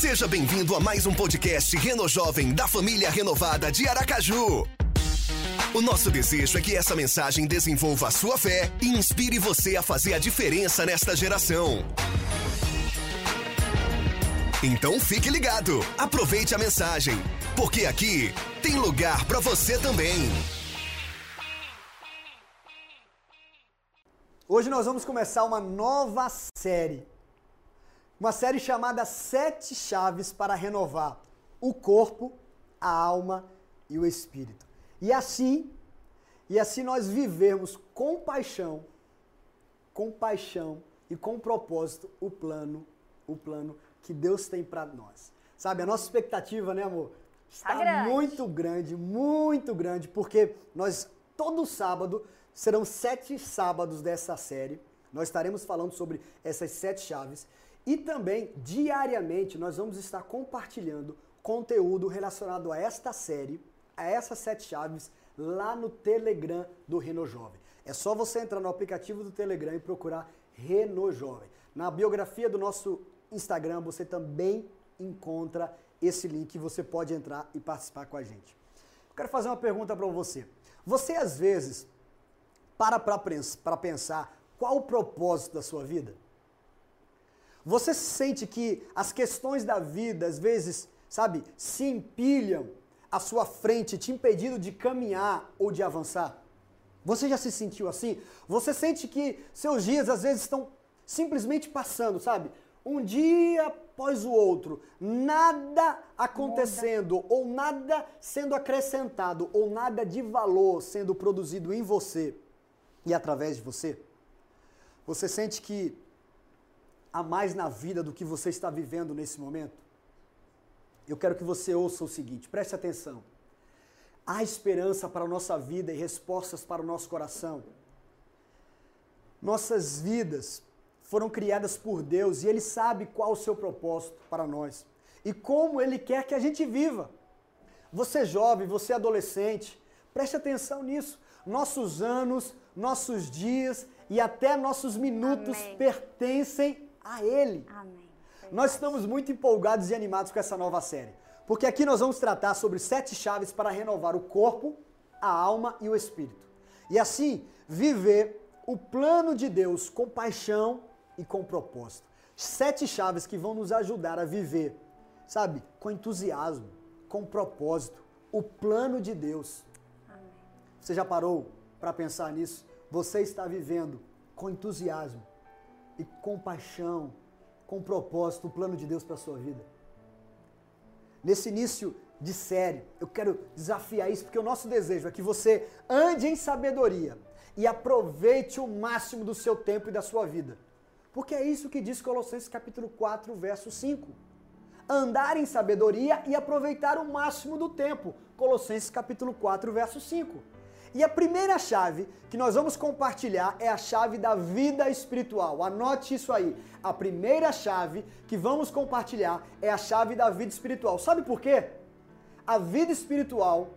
Seja bem-vindo a mais um podcast Reno Jovem da família renovada de Aracaju. O nosso desejo é que essa mensagem desenvolva a sua fé e inspire você a fazer a diferença nesta geração. Então fique ligado, aproveite a mensagem, porque aqui tem lugar para você também. Hoje nós vamos começar uma nova série. Uma série chamada Sete Chaves para Renovar o Corpo, a Alma e o Espírito. E assim, e assim nós vivermos com paixão, com paixão e com propósito o plano, o plano que Deus tem para nós. Sabe, a nossa expectativa, né, amor? Está Tá grande. muito grande, muito grande, porque nós todo sábado serão sete sábados dessa série. Nós estaremos falando sobre essas sete chaves e também diariamente nós vamos estar compartilhando conteúdo relacionado a esta série, a essas sete chaves lá no Telegram do Reno Jovem. É só você entrar no aplicativo do Telegram e procurar Reno Jovem. Na biografia do nosso Instagram você também encontra esse link você pode entrar e participar com a gente. Eu quero fazer uma pergunta para você. Você às vezes para para pensar qual o propósito da sua vida? Você sente que as questões da vida às vezes, sabe, se empilham à sua frente, te impedindo de caminhar ou de avançar? Você já se sentiu assim? Você sente que seus dias às vezes estão simplesmente passando, sabe? Um dia após o outro, nada acontecendo, ou nada sendo acrescentado, ou nada de valor sendo produzido em você e através de você? Você sente que há mais na vida do que você está vivendo nesse momento? Eu quero que você ouça o seguinte, preste atenção. Há esperança para a nossa vida e respostas para o nosso coração. Nossas vidas foram criadas por Deus e Ele sabe qual o seu propósito para nós e como Ele quer que a gente viva. Você jovem, você adolescente, preste atenção nisso. Nossos anos, nossos dias e até nossos minutos Amém. pertencem a Ele. Amém. Nós estamos muito empolgados e animados com essa nova série, porque aqui nós vamos tratar sobre sete chaves para renovar o corpo, a alma e o espírito. E assim, viver o plano de Deus com paixão e com propósito. Sete chaves que vão nos ajudar a viver, sabe, com entusiasmo, com propósito, o plano de Deus. Amém. Você já parou para pensar nisso? Você está vivendo com entusiasmo e com paixão, com propósito, o plano de Deus para a sua vida. Nesse início de série, eu quero desafiar isso porque o nosso desejo é que você ande em sabedoria e aproveite o máximo do seu tempo e da sua vida. Porque é isso que diz Colossenses capítulo 4, verso 5. Andar em sabedoria e aproveitar o máximo do tempo. Colossenses capítulo 4, verso 5. E a primeira chave que nós vamos compartilhar é a chave da vida espiritual. Anote isso aí. A primeira chave que vamos compartilhar é a chave da vida espiritual. Sabe por quê? A vida espiritual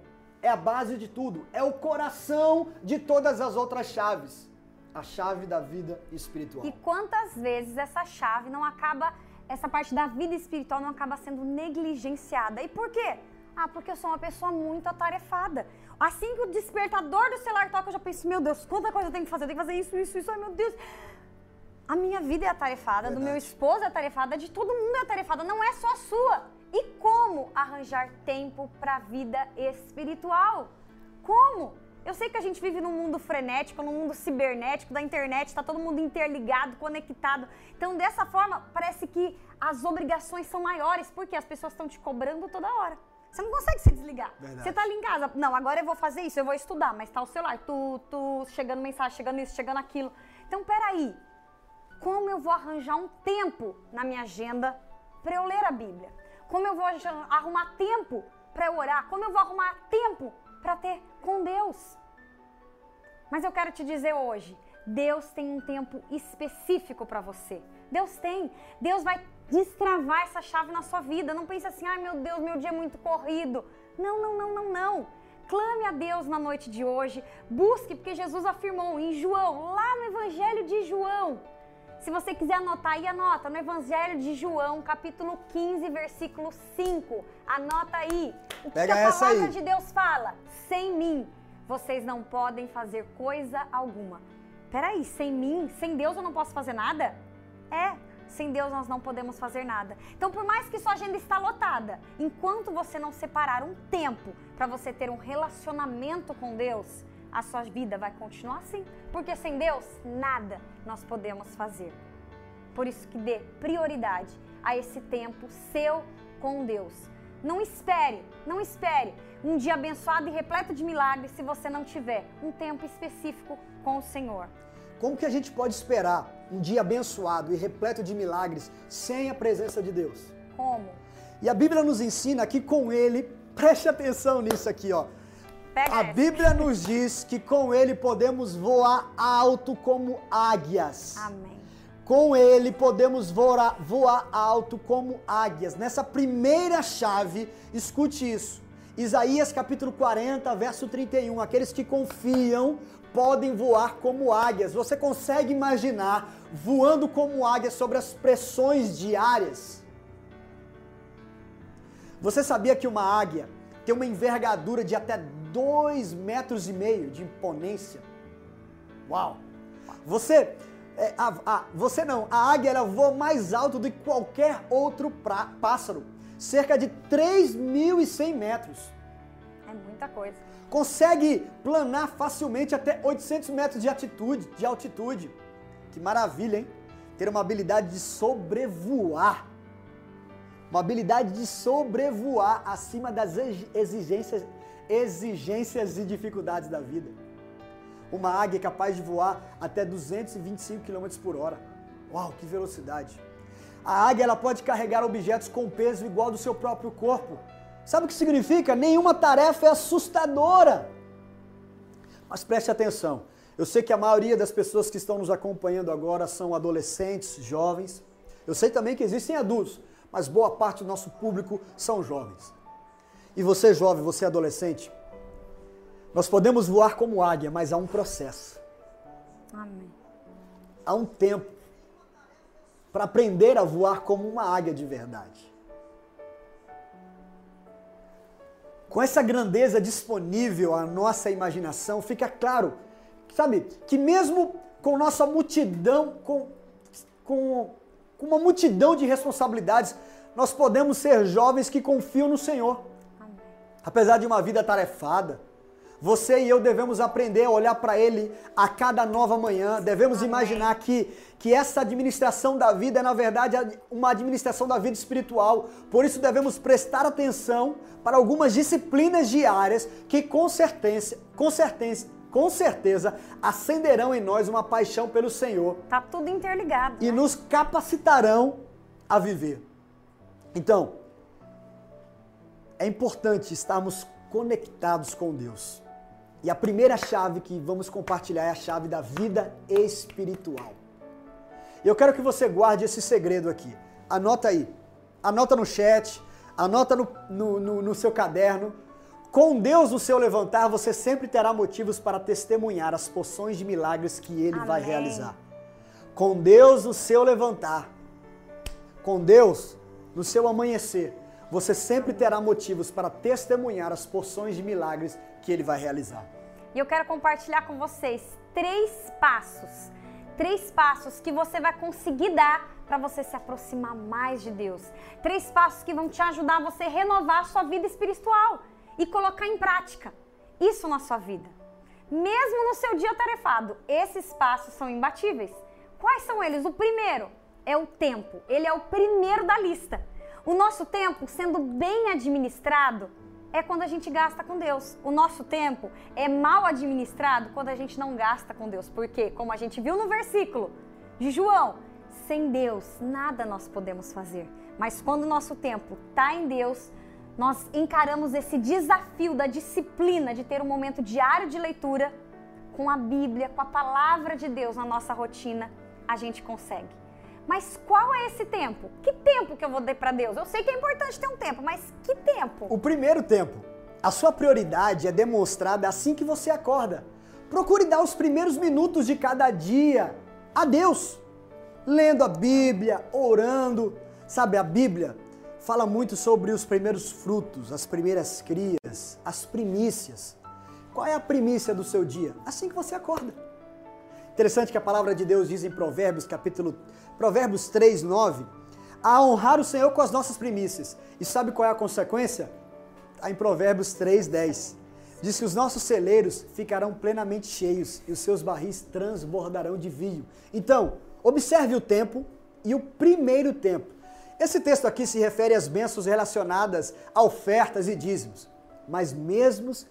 é a base de tudo, é o coração de todas as outras chaves. A chave da vida espiritual. E quantas vezes essa chave não acaba, essa parte da vida espiritual não acaba sendo negligenciada? E por quê? Ah, porque eu sou uma pessoa muito atarefada. Assim que o despertador do celular toca, eu já penso, meu Deus, quanta coisa eu tenho que fazer? Eu tenho que fazer isso, isso, isso, ai meu Deus. A minha vida é atarefada, do meu Verdade. esposo é atarefada, de todo mundo é atarefada, não é só a sua. E como arranjar tempo para a vida espiritual? Como? Eu sei que a gente vive num mundo frenético, num mundo cibernético, da internet, está todo mundo interligado, conectado. Então, dessa forma, parece que as obrigações são maiores, porque as pessoas estão te cobrando toda hora. Você não consegue se desligar. Verdade. Você tá ali em casa, não, agora eu vou fazer isso, eu vou estudar, mas tá o celular, tu, tu, chegando mensagem, chegando isso, chegando aquilo. Então, peraí, como eu vou arranjar um tempo na minha agenda para eu ler a Bíblia? Como eu vou arrumar tempo para eu orar? Como eu vou arrumar tempo para ter com Deus? Mas eu quero te dizer hoje, Deus tem um tempo específico para você. Deus tem. Deus vai destravar essa chave na sua vida. Não pense assim, ai meu Deus, meu dia é muito corrido. Não, não, não, não, não. Clame a Deus na noite de hoje. Busque, porque Jesus afirmou em João, lá no Evangelho de João, Se você quiser anotar aí, anota no Evangelho de João, capítulo 15, versículo 5. Anota aí. O que, Pega a palavra de Deus fala? Sem mim, vocês não podem fazer coisa alguma. Peraí, sem mim, sem Deus eu não posso fazer nada? É, sem Deus nós não podemos fazer nada. Então, por mais que sua agenda está lotada, enquanto você não separar um tempo para você ter um relacionamento com Deus, a sua vida vai continuar assim. Porque sem Deus, nada nós podemos fazer. Por isso que dê prioridade a esse tempo seu com Deus. Não espere, não espere um dia abençoado e repleto de milagres se você não tiver um tempo específico com o Senhor. Como que a gente pode esperar um dia abençoado e repleto de milagres sem a presença de Deus? Como? E a Bíblia nos ensina que com ele, preste atenção nisso aqui, ó. Pega A essa. Bíblia nos diz que com ele podemos voar alto como águias. Amém. Com ele podemos voar, voar alto como águias. Nessa primeira chave, escute isso. Isaías capítulo 40, verso 31. Aqueles que confiam podem voar como águias. Você consegue imaginar voando como águias sobre as pressões diárias? Você sabia que uma águia tem uma envergadura de até 2 metros e meio de imponência? Uau! Você, é, a, a- você não, a águia ela voa mais alto do que qualquer outro pra- pássaro, cerca de 3.100 metros. É muita coisa. Consegue planar facilmente até 800 metros de altitude, de altitude. Que maravilha, hein? Ter uma habilidade de sobrevoar. Uma habilidade de sobrevoar acima das exi- exigências, exigências e dificuldades da vida. Uma águia capaz de voar até 225 km por hora. Uau, que velocidade! A águia ela pode carregar objetos com peso igual ao do seu próprio corpo. Sabe o que significa? Nenhuma tarefa é assustadora. Mas preste atenção. Eu sei que a maioria das pessoas que estão nos acompanhando agora são adolescentes, jovens. Eu sei também que existem adultos, mas boa parte do nosso público são jovens. E você, jovem, você adolescente, nós podemos voar como águia, mas há um processo, Amém. há um tempo para aprender a voar como uma águia de verdade. Com essa grandeza disponível à nossa imaginação, fica claro, sabe, que mesmo com nossa multidão, com, com, com uma multidão de responsabilidades, nós podemos ser jovens que confiam no Senhor. Amém. Apesar de uma vida tarefada, você e eu devemos aprender a olhar para Ele a cada nova manhã. Devemos imaginar que, que essa administração da vida é, na verdade, uma administração da vida espiritual. Por isso, devemos prestar atenção para algumas disciplinas diárias que, com certeza, com certeza, com certeza acenderão em nós uma paixão pelo Senhor Tá tudo interligado. e né? nos capacitarão a viver. Então, é importante estarmos conectados com Deus. E a primeira chave que vamos compartilhar é a chave da vida espiritual. Eu quero que você guarde esse segredo aqui. Anota aí. Anota no chat, anota no, no, no- no seu caderno. Com Deus no seu levantar, você sempre terá motivos para testemunhar as porções de milagres que Ele vai Amém. realizar. Com Deus no seu levantar, com Deus no seu amanhecer, você sempre terá motivos para testemunhar as porções de milagres que Ele vai realizar. E eu quero compartilhar com vocês três passos. Três passos que você vai conseguir dar para você se aproximar mais de Deus. Três passos que vão te ajudar a você renovar a sua vida espiritual e colocar em prática isso na sua vida. Mesmo no seu dia tarefado, esses passos são imbatíveis. Quais são eles? O primeiro é o tempo. Ele é o primeiro da lista. O nosso tempo, sendo bem administrado, é quando a gente gasta com Deus. O nosso tempo é mal administrado quando a gente não gasta com Deus. Porque, como a gente viu no versículo de João, sem Deus nada nós podemos fazer. Mas quando o nosso tempo está em Deus, nós encaramos esse desafio da disciplina de ter um momento diário de leitura com a Bíblia, com a palavra de Deus na nossa rotina, a gente consegue. Mas qual é esse tempo? Que tempo que eu vou dar para Deus? Eu sei que é importante ter um tempo, mas que tempo? O primeiro tempo. A sua prioridade é demonstrada assim que você acorda. Procure dar os primeiros minutos de cada dia a Deus. lendo a Bíblia, orando. Sabe, a Bíblia fala muito sobre os primeiros frutos, as primeiras crias, as primícias. Qual é a primícia do seu dia? Assim que você acorda. Interessante que a palavra de Deus diz em Provérbios, capítulo Provérbios 3, 9, a honrar o Senhor com as nossas primícias. E sabe qual é a consequência? Está em Provérbios 3, 10. Diz que os nossos celeiros ficarão plenamente cheios e os seus barris transbordarão de vinho. Então, observe o tempo e o primeiro tempo. Esse texto aqui se refere às bênçãos relacionadas a ofertas e dízimos. Mas mesmos,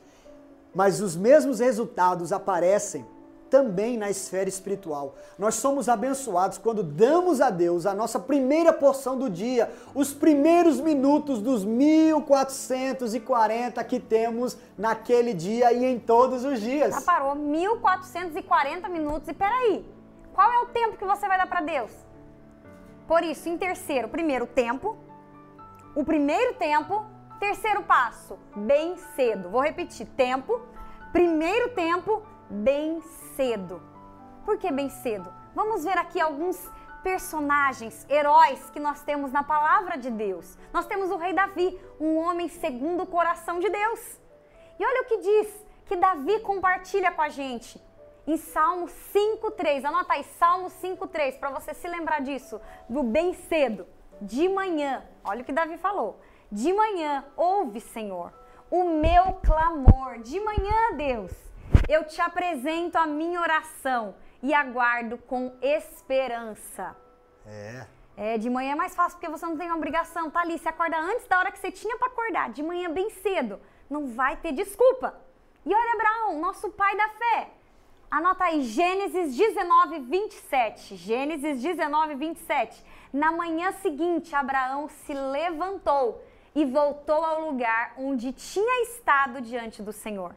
mas os mesmos resultados aparecem também na esfera espiritual. Nós somos abençoados quando damos a Deus a nossa primeira porção do dia, os primeiros minutos dos 1440 que temos naquele dia e em todos os dias. Já parou 1440 minutos e peraí, qual é o tempo que você vai dar para Deus? Por isso, em terceiro, primeiro tempo, o primeiro tempo, terceiro passo, bem cedo. Vou repetir, tempo, primeiro tempo, bem cedo. Por que bem cedo? Vamos ver aqui alguns personagens, heróis que nós temos na palavra de Deus. Nós temos o rei Davi, um homem segundo o coração de Deus. E olha o que diz que Davi compartilha com a gente em Salmo 5:3. Anota aí Salmo 5:3 para você se lembrar disso, do bem cedo, de manhã. Olha o que Davi falou. De manhã, ouve, Senhor, o meu clamor. De manhã, Deus, eu te apresento a minha oração e aguardo com esperança. É. É, de manhã é mais fácil porque você não tem obrigação, tá ali, você acorda antes da hora que você tinha para acordar, de manhã bem cedo. Não vai ter desculpa. E olha Abraão, nosso pai da fé. Anota aí Gênesis 19, 27. Gênesis 19, 27. Na manhã seguinte, Abraão se levantou e voltou ao lugar onde tinha estado diante do Senhor.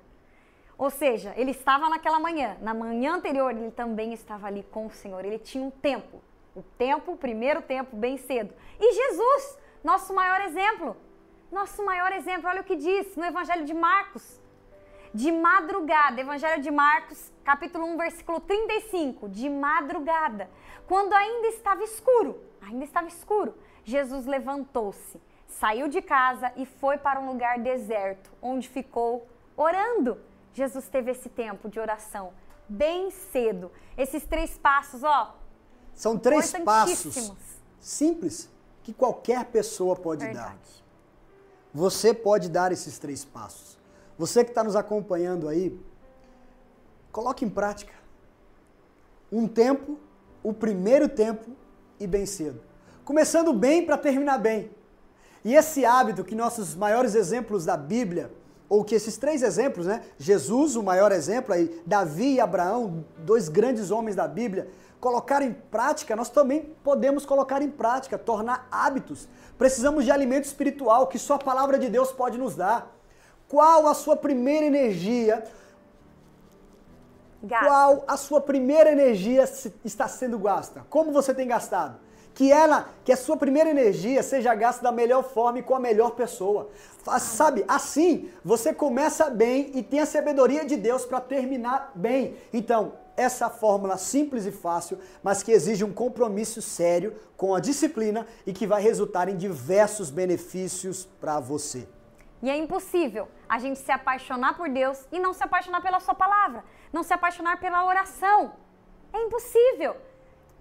Ou seja, ele estava naquela manhã. Na manhã anterior, ele também estava ali com o Senhor. Ele tinha um tempo. O tempo, o primeiro tempo, bem cedo. E Jesus, nosso maior exemplo. Nosso maior exemplo, olha o que diz no Evangelho de Marcos. De madrugada, Evangelho de Marcos, capítulo 1, versículo 35. De madrugada, quando ainda estava escuro, ainda estava escuro, Jesus levantou-se, saiu de casa e foi para um lugar deserto, onde ficou orando. Jesus teve esse tempo de oração bem cedo. Esses três passos, ó. São três passos simples que qualquer pessoa pode Verdade. dar. Você pode dar esses três passos. Você que está nos acompanhando aí, coloque em prática. Um tempo, o primeiro tempo e bem cedo. Começando bem para terminar bem. E esse hábito que nossos maiores exemplos da Bíblia ou que esses três exemplos, né? Jesus, o maior exemplo aí, Davi e Abraão, dois grandes homens da Bíblia, colocar em prática, nós também podemos colocar em prática, tornar hábitos. Precisamos de alimento espiritual que só a palavra de Deus pode nos dar. Qual a sua primeira energia? Gasta. Qual a sua primeira energia está sendo gasta? Como você tem gastado? Que ela, que a sua primeira energia seja gasta da melhor forma e com a melhor pessoa. Sabe, assim você começa bem e tem a sabedoria de Deus para terminar bem. Então, essa fórmula simples e fácil, mas que exige um compromisso sério com a disciplina e que vai resultar em diversos benefícios para você. E é impossível a gente se apaixonar por Deus e não se apaixonar pela Sua palavra, não se apaixonar pela oração. É impossível.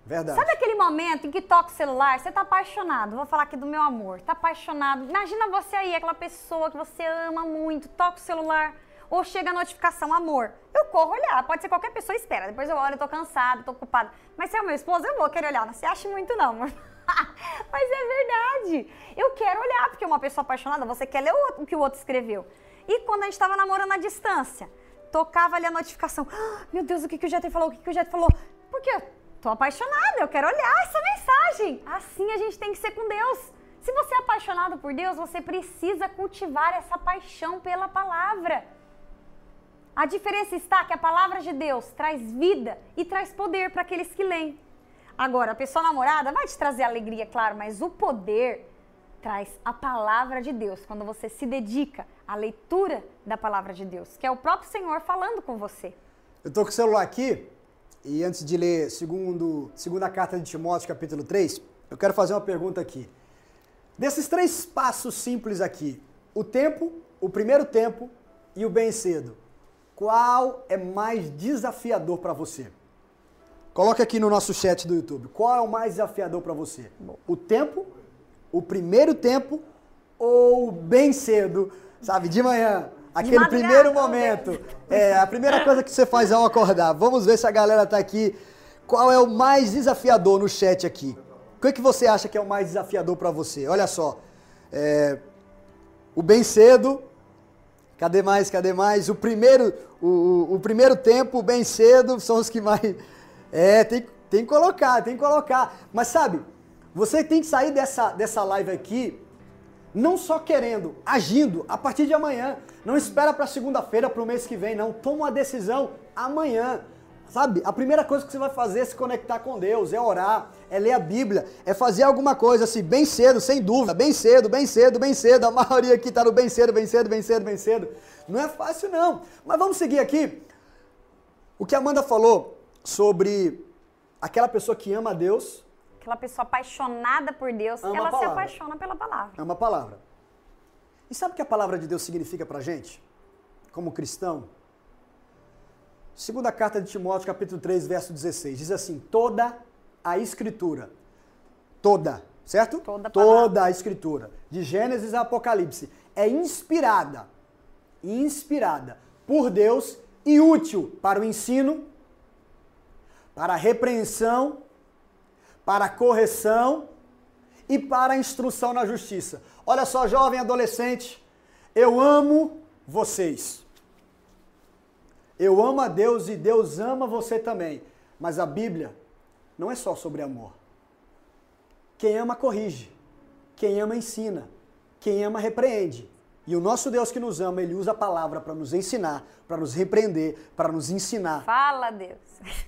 Verdade. Sabe aquele momento em que toca o celular, você tá apaixonado, vou falar aqui do meu amor, tá apaixonado. Imagina você aí, aquela pessoa que você ama muito, toca o celular, ou chega a notificação, amor. Eu corro olhar, pode ser qualquer pessoa, espera. Depois eu olho, eu tô cansada, tô ocupada. Mas se é o meu esposo, eu vou querer olhar. Não se acha muito, não, amor. Mas é verdade. Eu quero olhar, porque uma pessoa apaixonada, você quer ler o que o outro escreveu. E quando a gente tava namorando à distância, tocava ali a notificação. Ah, meu Deus, o que, que o Jetro falou? O que, que o Jetro falou? Por quê? Tô apaixonada, eu quero olhar essa mensagem. Assim a gente tem que ser com Deus. Se você é apaixonado por Deus, você precisa cultivar essa paixão pela palavra. A diferença está que a palavra de Deus traz vida e traz poder para aqueles que leem. Agora, a pessoa namorada vai te trazer alegria, claro, mas o poder traz a palavra de Deus quando você se dedica à leitura da palavra de Deus, que é o próprio Senhor falando com você. Eu tô com o celular aqui, E antes de ler segundo, segunda carta de Timóteo, capítulo 3, eu quero fazer uma pergunta aqui. Desses três passos simples aqui, o tempo, o primeiro tempo e o bem cedo, qual é mais desafiador para você? Coloque aqui no nosso chat do YouTube. Qual é o mais desafiador para você? O tempo, o primeiro tempo ou bem cedo, sabe, de manhã? Aquele primeiro momento. É, a primeira coisa que você faz ao acordar. Vamos ver se a galera tá aqui. Qual é o mais desafiador no chat aqui? O que, é que você acha que é o mais desafiador para você? Olha só. É, o bem cedo. Cadê mais? Cadê mais? O primeiro, o, o, primeiro tempo, o bem cedo, são os que mais. É, tem, tem que colocar, tem que colocar. Mas sabe, você tem que sair dessa, dessa live aqui não só querendo, agindo a partir de amanhã. Não espera para segunda-feira, para o mês que vem, não. Toma uma decisão amanhã. Sabe, a primeira coisa que você vai fazer é se conectar com Deus, é orar, é ler a Bíblia, é fazer alguma coisa assim, bem cedo, sem dúvida, bem cedo, bem cedo, bem cedo. A maioria aqui está no bem cedo, bem cedo, bem cedo, bem cedo. Não é fácil não. Mas vamos seguir aqui. O que a Amanda falou sobre aquela pessoa que ama a Deus, aquela pessoa apaixonada por Deus, ela se apaixona pela palavra. É uma palavra. E sabe o que a palavra de Deus significa pra gente? Como cristão? Segunda carta de Timóteo, capítulo 3, verso 16, diz assim: toda a escritura, toda, certo? Toda, toda a escritura, de Gênesis a Apocalipse, é inspirada, inspirada por Deus e útil para o ensino, para a repreensão, para a correção e para a instrução na justiça. Olha só, jovem adolescente, eu amo vocês. Eu amo a Deus e Deus ama você também. Mas a Bíblia não é só sobre amor. Quem ama, corrige. Quem ama, ensina. Quem ama, repreende. E o nosso Deus que nos ama, ele usa a palavra para nos ensinar, para nos repreender, para nos ensinar. Fala, Deus.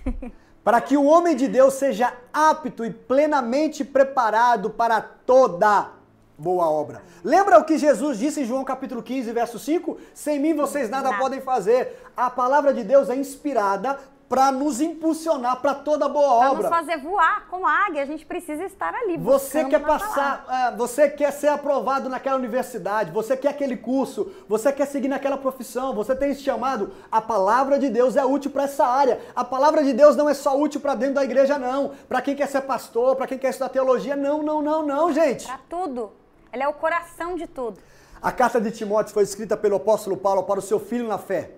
para que o homem de Deus seja apto e plenamente preparado para toda boa obra. Lembra o que Jesus disse em João capítulo 15, verso 5? Sem mim vocês nada, nada. podem fazer. A palavra de Deus é inspirada para nos impulsionar para toda boa pra obra. Para nos fazer voar como águia, a gente precisa estar ali. Você quer passar, é, você quer ser aprovado naquela universidade, você quer aquele curso, você quer seguir naquela profissão, você tem esse chamado. A palavra de Deus é útil para essa área. A palavra de Deus não é só útil para dentro da igreja, não. Para quem quer ser pastor, para quem quer estudar teologia, não, não, não, não, gente. Para tudo. Ela é o coração de tudo. A carta de Timóteo foi escrita pelo apóstolo Paulo para o seu filho na fé,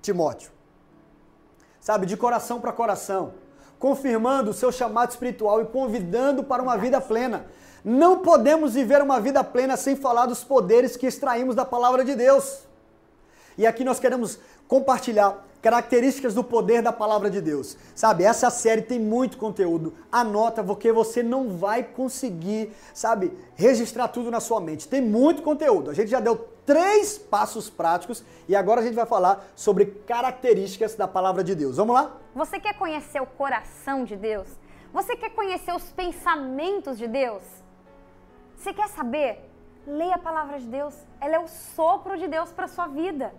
Timóteo sabe, de coração para coração, confirmando o seu chamado espiritual e convidando para uma vida plena. Não podemos viver uma vida plena sem falar dos poderes que extraímos da palavra de Deus. E aqui nós queremos compartilhar características do poder da palavra de Deus. Sabe, essa série tem muito conteúdo. Anota, porque você não vai conseguir, sabe, registrar tudo na sua mente. Tem muito conteúdo. A gente já deu três passos práticos e agora a gente vai falar sobre características da palavra de Deus. Vamos lá? Você quer conhecer o coração de Deus? Você quer conhecer os pensamentos de Deus? Você quer saber? Leia a palavra de Deus. Ela é o sopro de Deus para sua vida.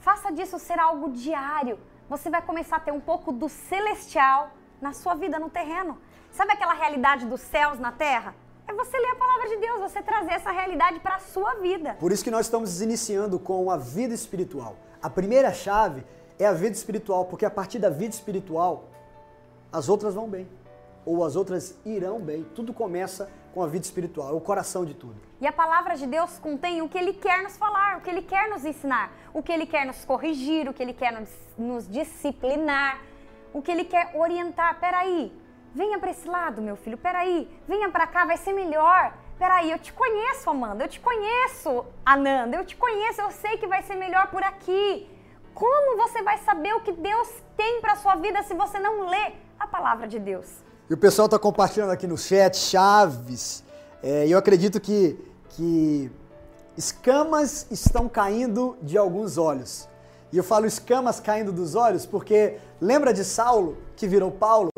Faça disso ser algo diário. Você vai começar a ter um pouco do celestial na sua vida, no terreno. Sabe aquela realidade dos céus na terra? É você ler a palavra de Deus, você trazer essa realidade para a sua vida. Por isso que nós estamos iniciando com a vida espiritual. A primeira chave é a vida espiritual, porque a partir da vida espiritual, as outras vão bem. Ou as outras irão bem. Tudo começa com a vida espiritual, é o coração de tudo. E a palavra de Deus contém o que Ele quer nos falar, o que Ele quer nos ensinar, o que Ele quer nos corrigir, o que Ele quer nos, nos disciplinar, o que Ele quer orientar. Peraí, venha para esse lado, meu filho, peraí, venha para cá, vai ser melhor. Peraí, eu te conheço, Amanda, eu te conheço, Ananda, eu te conheço, eu sei que vai ser melhor por aqui. Como você vai saber o que Deus tem para sua vida se você não lê a palavra de Deus? E o pessoal está compartilhando aqui no chat chaves. É, eu acredito que, que escamas estão caindo de alguns olhos. E eu falo escamas caindo dos olhos porque lembra de Saulo, que virou Paulo,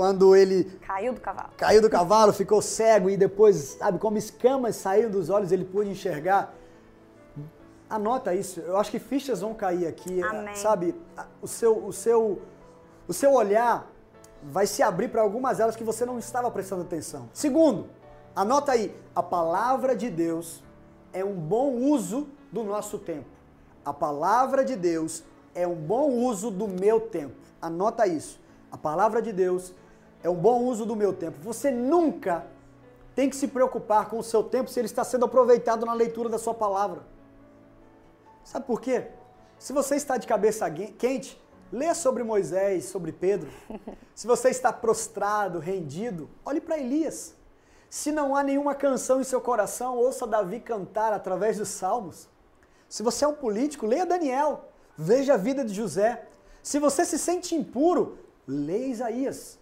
quando ele caiu do cavalo, caiu do cavalo, ficou cego e depois, sabe, como escamas saíram dos olhos, ele pôde enxergar. Anota isso. Eu acho que fichas vão cair aqui, Amém. sabe? O seu, o seu o seu olhar vai se abrir para algumas delas que você não estava prestando atenção. Segundo, anota aí, a palavra de Deus é um bom uso do nosso tempo. A palavra de Deus é um bom uso do meu tempo. Anota isso. A palavra de Deus é um bom uso do meu tempo. Você nunca tem que se preocupar com o seu tempo se ele está sendo aproveitado na leitura da sua palavra. Sabe por quê? Se você está de cabeça quente, lê sobre Moisés, sobre Pedro. Se você está prostrado, rendido, olhe para Elias. Se não há nenhuma canção em seu coração, ouça Davi cantar através dos salmos. Se você é um político, leia Daniel. Veja a vida de José. Se você se sente impuro, leia Isaías.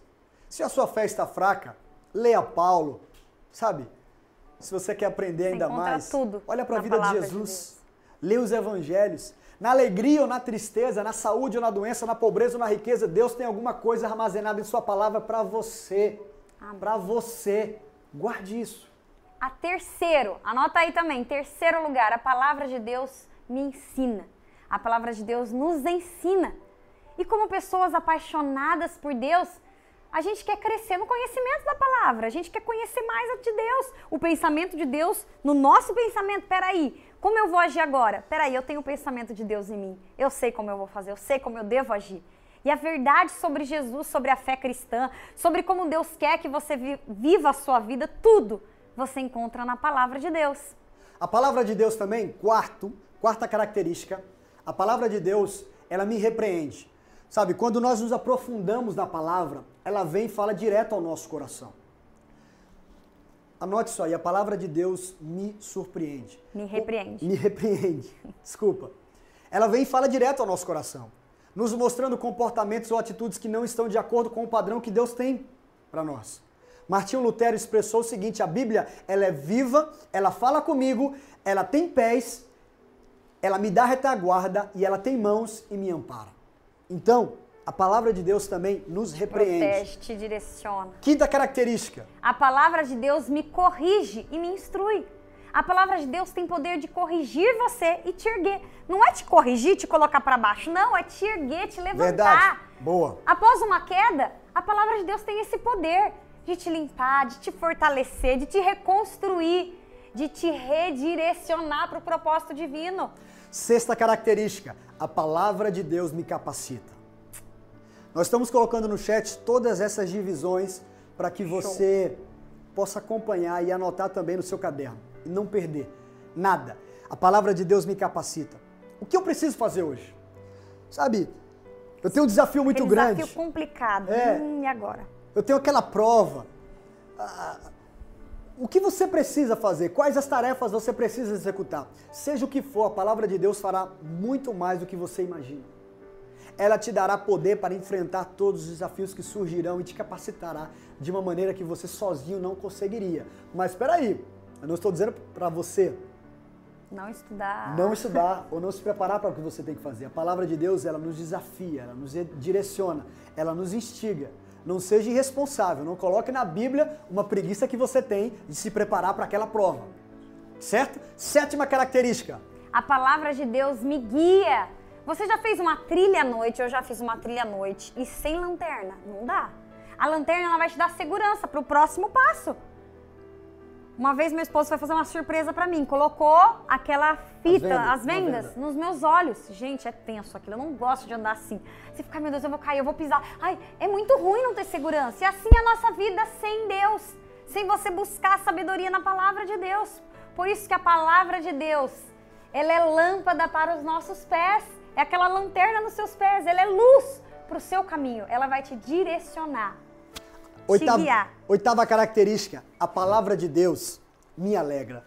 Se a sua fé está fraca, leia Paulo. Sabe? Se você quer aprender ainda mais, tudo olha para a vida de Jesus. De leia os evangelhos. Na alegria ou na tristeza, na saúde ou na doença, na pobreza ou na riqueza, Deus tem alguma coisa armazenada em sua palavra para você. Para você. Guarde isso. A terceiro, anota aí também, terceiro lugar, a palavra de Deus me ensina. A palavra de Deus nos ensina. E como pessoas apaixonadas por Deus, a gente quer crescer no conhecimento da palavra, a gente quer conhecer mais de Deus, o pensamento de Deus no nosso pensamento. Peraí, como eu vou agir agora? Peraí, eu tenho o pensamento de Deus em mim, eu sei como eu vou fazer, eu sei como eu devo agir. E a verdade sobre Jesus, sobre a fé cristã, sobre como Deus quer que você viva a sua vida, tudo você encontra na palavra de Deus. A palavra de Deus também, quarto, quarta característica, a palavra de Deus, ela me repreende. Sabe, quando nós nos aprofundamos na palavra, ela vem e fala direto ao nosso coração. Anote isso aí, a palavra de Deus me surpreende. Me repreende. Me repreende, desculpa. Ela vem e fala direto ao nosso coração, nos mostrando comportamentos ou atitudes que não estão de acordo com o padrão que Deus tem para nós. Martinho Lutero expressou o seguinte: a Bíblia ela é viva, ela fala comigo, ela tem pés, ela me dá retaguarda e ela tem mãos e me ampara. Então, a palavra de Deus também nos repreende. Protege, te direciona. Quinta característica. A palavra de Deus me corrige e me instrui. A palavra de Deus tem poder de corrigir você e te erguer. Não é te corrigir, te colocar para baixo, não, é te erguer, te levantar. Verdade. Boa. Após uma queda, a palavra de Deus tem esse poder de te limpar, de te fortalecer, de te reconstruir, de te redirecionar para o propósito divino. Sexta característica, a palavra de Deus me capacita. Nós estamos colocando no chat todas essas divisões para que você possa acompanhar e anotar também no seu caderno e não perder nada. A palavra de Deus me capacita. O que eu preciso fazer hoje? Sabe, eu tenho um desafio muito Aquele grande. Desafio complicado. É, hum, e agora? Eu tenho aquela prova. Ah, o que você precisa fazer? Quais as tarefas você precisa executar? Seja o que for, a palavra de Deus fará muito mais do que você imagina. Ela te dará poder para enfrentar todos os desafios que surgirão e te capacitará de uma maneira que você sozinho não conseguiria. Mas espera aí, eu não estou dizendo para você não estudar. Não estudar ou não se preparar para o que você tem que fazer. A palavra de Deus, ela nos desafia, ela nos direciona, ela nos instiga. Não seja irresponsável, não coloque na Bíblia uma preguiça que você tem de se preparar para aquela prova. Certo? Sétima característica. A palavra de Deus me guia. Você já fez uma trilha à noite, eu já fiz uma trilha à noite e sem lanterna, não dá. A lanterna ela vai te dar segurança para o próximo passo. Uma vez meu esposo foi fazer uma surpresa para mim, colocou aquela fita, as vendas, as vendas venda. nos meus olhos. Gente, é tenso aquilo, eu não gosto de andar assim. Você fica, meu Deus, eu vou cair, eu vou pisar. Ai, é muito ruim não ter segurança. E assim é a nossa vida sem Deus, sem você buscar sabedoria na palavra de Deus. Por isso que a palavra de Deus, ela é lâmpada para os nossos pés. É aquela lanterna nos seus pés, ela é luz para o seu caminho. Ela vai te direcionar. Oitava, oitava característica, a palavra de Deus me alegra.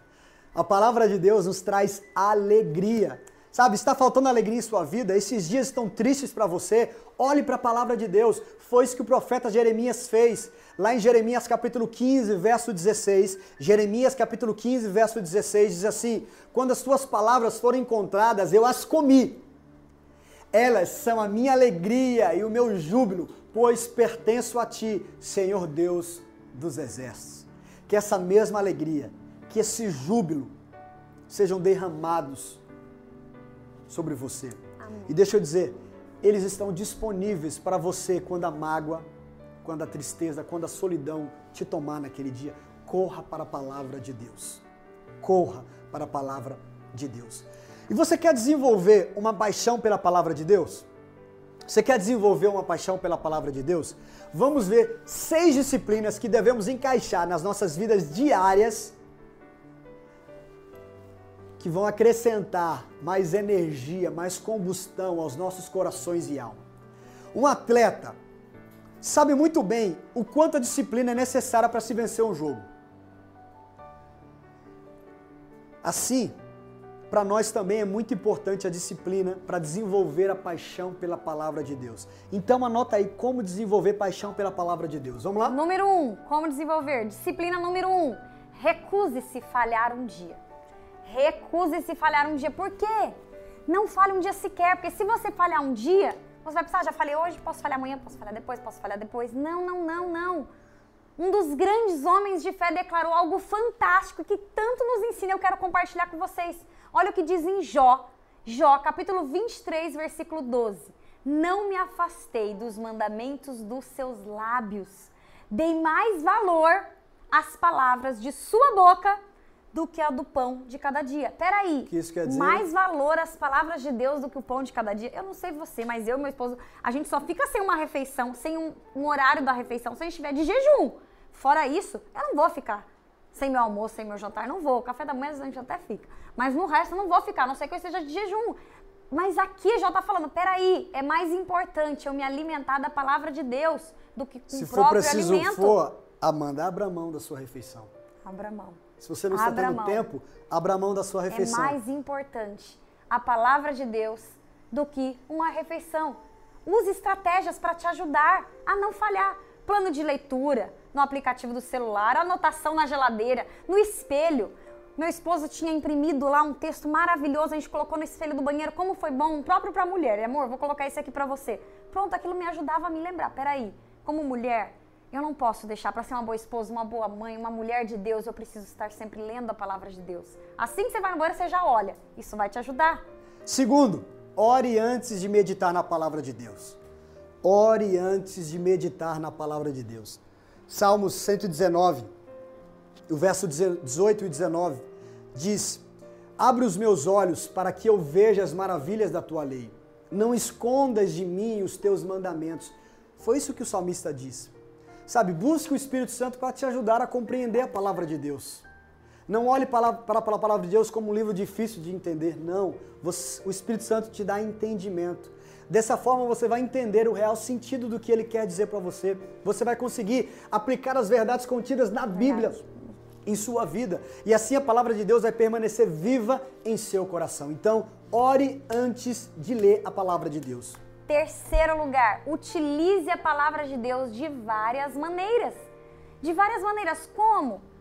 A palavra de Deus nos traz alegria. Sabe, está faltando alegria em sua vida? Esses dias estão tristes para você? Olhe para a palavra de Deus. Foi isso que o profeta Jeremias fez. Lá em Jeremias capítulo 15, verso 16, Jeremias capítulo 15, verso 16 diz assim: "Quando as tuas palavras forem encontradas, eu as comi. Elas são a minha alegria e o meu júbilo, pois pertenço a ti, Senhor Deus dos exércitos. Que essa mesma alegria, que esse júbilo sejam derramados sobre você. Amém. E deixa eu dizer, eles estão disponíveis para você quando a mágoa, quando a tristeza, quando a solidão te tomar naquele dia. Corra para a palavra de Deus. Corra para a palavra de Deus. E você quer desenvolver uma paixão pela palavra de Deus? Você quer desenvolver uma paixão pela palavra de Deus? Vamos ver seis disciplinas que devemos encaixar nas nossas vidas diárias que vão acrescentar mais energia, mais combustão aos nossos corações e alma. Um atleta sabe muito bem o quanto a disciplina é necessária para se vencer um jogo. Assim, para nós também é muito importante a disciplina para desenvolver a paixão pela palavra de Deus. Então anota aí como desenvolver paixão pela palavra de Deus. Vamos lá? Número um, como desenvolver? Disciplina número um, recuse-se falhar um dia. Recuse-se falhar um dia. Por quê? Não fale um dia sequer, porque se você falhar um dia, você vai pensar, ah, já falei hoje, posso falhar amanhã, posso falhar depois, posso falhar depois. Não, não, não, não. Um dos grandes homens de fé declarou algo fantástico que tanto nos ensina, eu quero compartilhar com vocês. Olha o que diz em Jó, Jó, capítulo 23, versículo 12. Não me afastei dos mandamentos dos seus lábios, dei mais valor às palavras de sua boca do que a do pão de cada dia. Peraí, que isso quer dizer? mais valor às palavras de Deus do que o pão de cada dia? Eu não sei você, mas eu e meu esposo, a gente só fica sem uma refeição, sem um, um horário da refeição, se a gente estiver de jejum. Fora isso, eu não vou ficar sem meu almoço, sem meu jantar, não vou. O café da manhã a gente até fica. Mas no resto eu não vou ficar, a não sei que eu esteja de jejum. Mas aqui já está falando, peraí, é mais importante eu me alimentar da palavra de Deus do que com Se o for próprio preciso alimento. for, Amanda, abra mão da sua refeição. Abra mão. Se você não está Abra tendo mão. tempo, abra mão da sua refeição. É mais importante a palavra de Deus do que uma refeição. Use estratégias para te ajudar a não falhar. Plano de leitura no aplicativo do celular, anotação na geladeira, no espelho. Meu esposo tinha imprimido lá um texto maravilhoso, a gente colocou no espelho do banheiro, como foi bom, próprio para mulher. Amor, vou colocar esse aqui para você. Pronto, aquilo me ajudava a me lembrar. Peraí, como mulher, eu não posso deixar para ser uma boa esposa, uma boa mãe, uma mulher de Deus, eu preciso estar sempre lendo a palavra de Deus. Assim que você vai no banheiro, você já olha. Isso vai te ajudar. Segundo, ore antes de meditar na palavra de Deus. Ore antes de meditar na palavra de Deus. Salmos 119, o verso 18 e 19 diz: Abre os meus olhos para que eu veja as maravilhas da tua lei. Não escondas de mim os teus mandamentos. Foi isso que o salmista disse. Sabe, busque o Espírito Santo para te ajudar a compreender a palavra de Deus. Não olhe para, para, a palavra de Deus como um livro difícil de entender, não. Você, o Espírito Santo te dá entendimento. Dessa forma você vai entender o real sentido do que ele quer dizer para você. Você vai conseguir aplicar as verdades contidas na Bíblia em sua vida. E assim a palavra de Deus vai permanecer viva em seu coração. Então, ore antes de ler a palavra de Deus. Terceiro lugar, utilize a palavra de Deus de várias maneiras. De várias maneiras, como?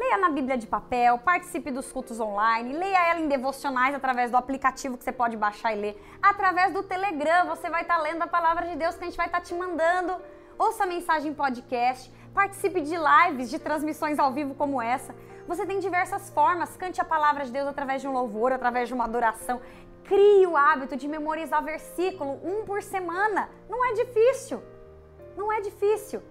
Leia na Bíblia de papel, participe dos cultos online, leia ela em devocionais através do aplicativo que você pode baixar e ler. Através do Telegram, você vai estar lendo a palavra de Deus que a gente vai estar te mandando. Ouça a mensagem em podcast, participe de lives, de transmissões ao vivo como essa. Você tem diversas formas, cante a palavra de Deus através de um louvor, através de uma adoração. Crie o hábito de memorizar versículo um por semana. Não é difícil. Não é difícil.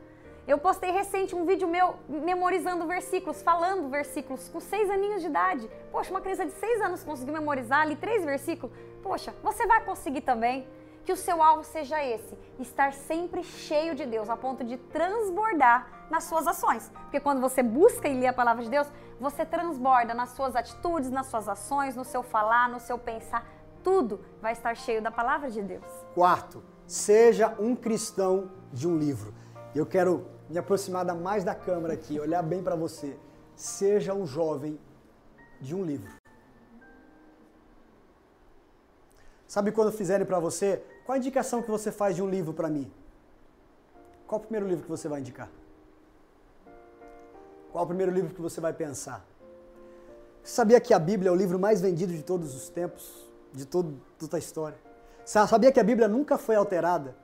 Eu postei recente um vídeo meu memorizando versículos, falando versículos, com seis aninhos de idade. Poxa, uma criança de seis anos conseguiu memorizar ali três versículos. Poxa, você vai conseguir também. Que o seu alvo seja esse: estar sempre cheio de Deus, a ponto de transbordar nas suas ações. Porque quando você busca e lê a palavra de Deus, você transborda nas suas atitudes, nas suas ações, no seu falar, no seu pensar. Tudo vai estar cheio da palavra de Deus. Quarto, seja um cristão de um livro. Eu quero me aproximar mais da câmera aqui, olhar bem para você. Seja um jovem de um livro. Sabe quando fizerem para você? Qual a indicação que você faz de um livro para mim? Qual o primeiro livro que você vai indicar? Qual o primeiro livro que você vai pensar? Você sabia que a Bíblia é o livro mais vendido de todos os tempos, de todo, toda a história? Sabia que a Bíblia nunca foi alterada?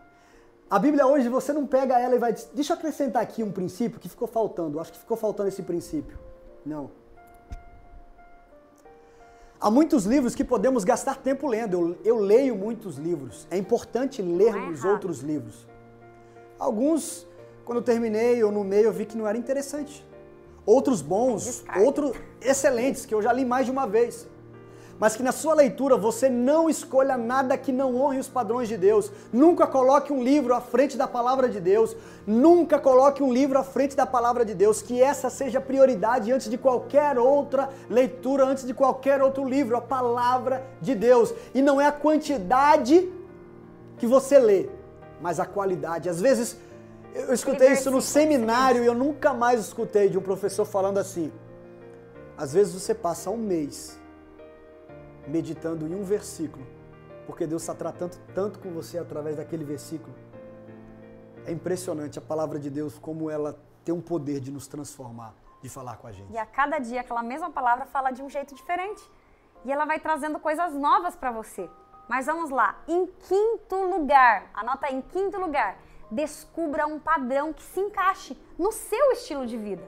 A Bíblia hoje você não pega ela e vai deixa eu acrescentar aqui um princípio que ficou faltando. Acho que ficou faltando esse princípio. Não. Há muitos livros que podemos gastar tempo lendo. Eu, eu leio muitos livros. É importante lermos errado. outros livros. Alguns, quando eu terminei ou no meio, eu vi que não era interessante. Outros bons, outros excelentes, que eu já li mais de uma vez. Mas que na sua leitura você não escolha nada que não honre os padrões de Deus. Nunca coloque um livro à frente da palavra de Deus. Nunca coloque um livro à frente da palavra de Deus. Que essa seja a prioridade antes de qualquer outra leitura, antes de qualquer outro livro. A palavra de Deus. E não é a quantidade que você lê, mas a qualidade. Às vezes, eu escutei isso no seminário e eu nunca mais escutei de um professor falando assim. Às vezes você passa um mês meditando em um versículo, porque Deus está tratando tanto com você através daquele versículo. É impressionante a palavra de Deus, como ela tem um poder de nos transformar, de falar com a gente. E a cada dia aquela mesma palavra fala de um jeito diferente. E ela vai trazendo coisas novas para você. Mas vamos lá. Em quinto lugar, anota aí, em quinto lugar, descubra um padrão que se encaixe no seu estilo de vida.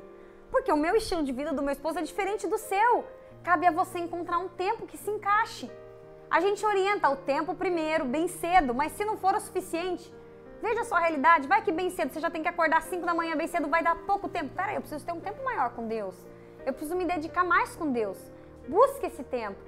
Porque o meu estilo de vida do meu esposo é diferente do seu. Cabe a você encontrar um tempo que se encaixe. A gente orienta o tempo primeiro, bem cedo, mas se não for o suficiente, veja a sua realidade. Vai que bem cedo você já tem que acordar às 5 da manhã, bem cedo vai dar pouco tempo. Peraí, eu preciso ter um tempo maior com Deus. Eu preciso me dedicar mais com Deus. Busque esse tempo.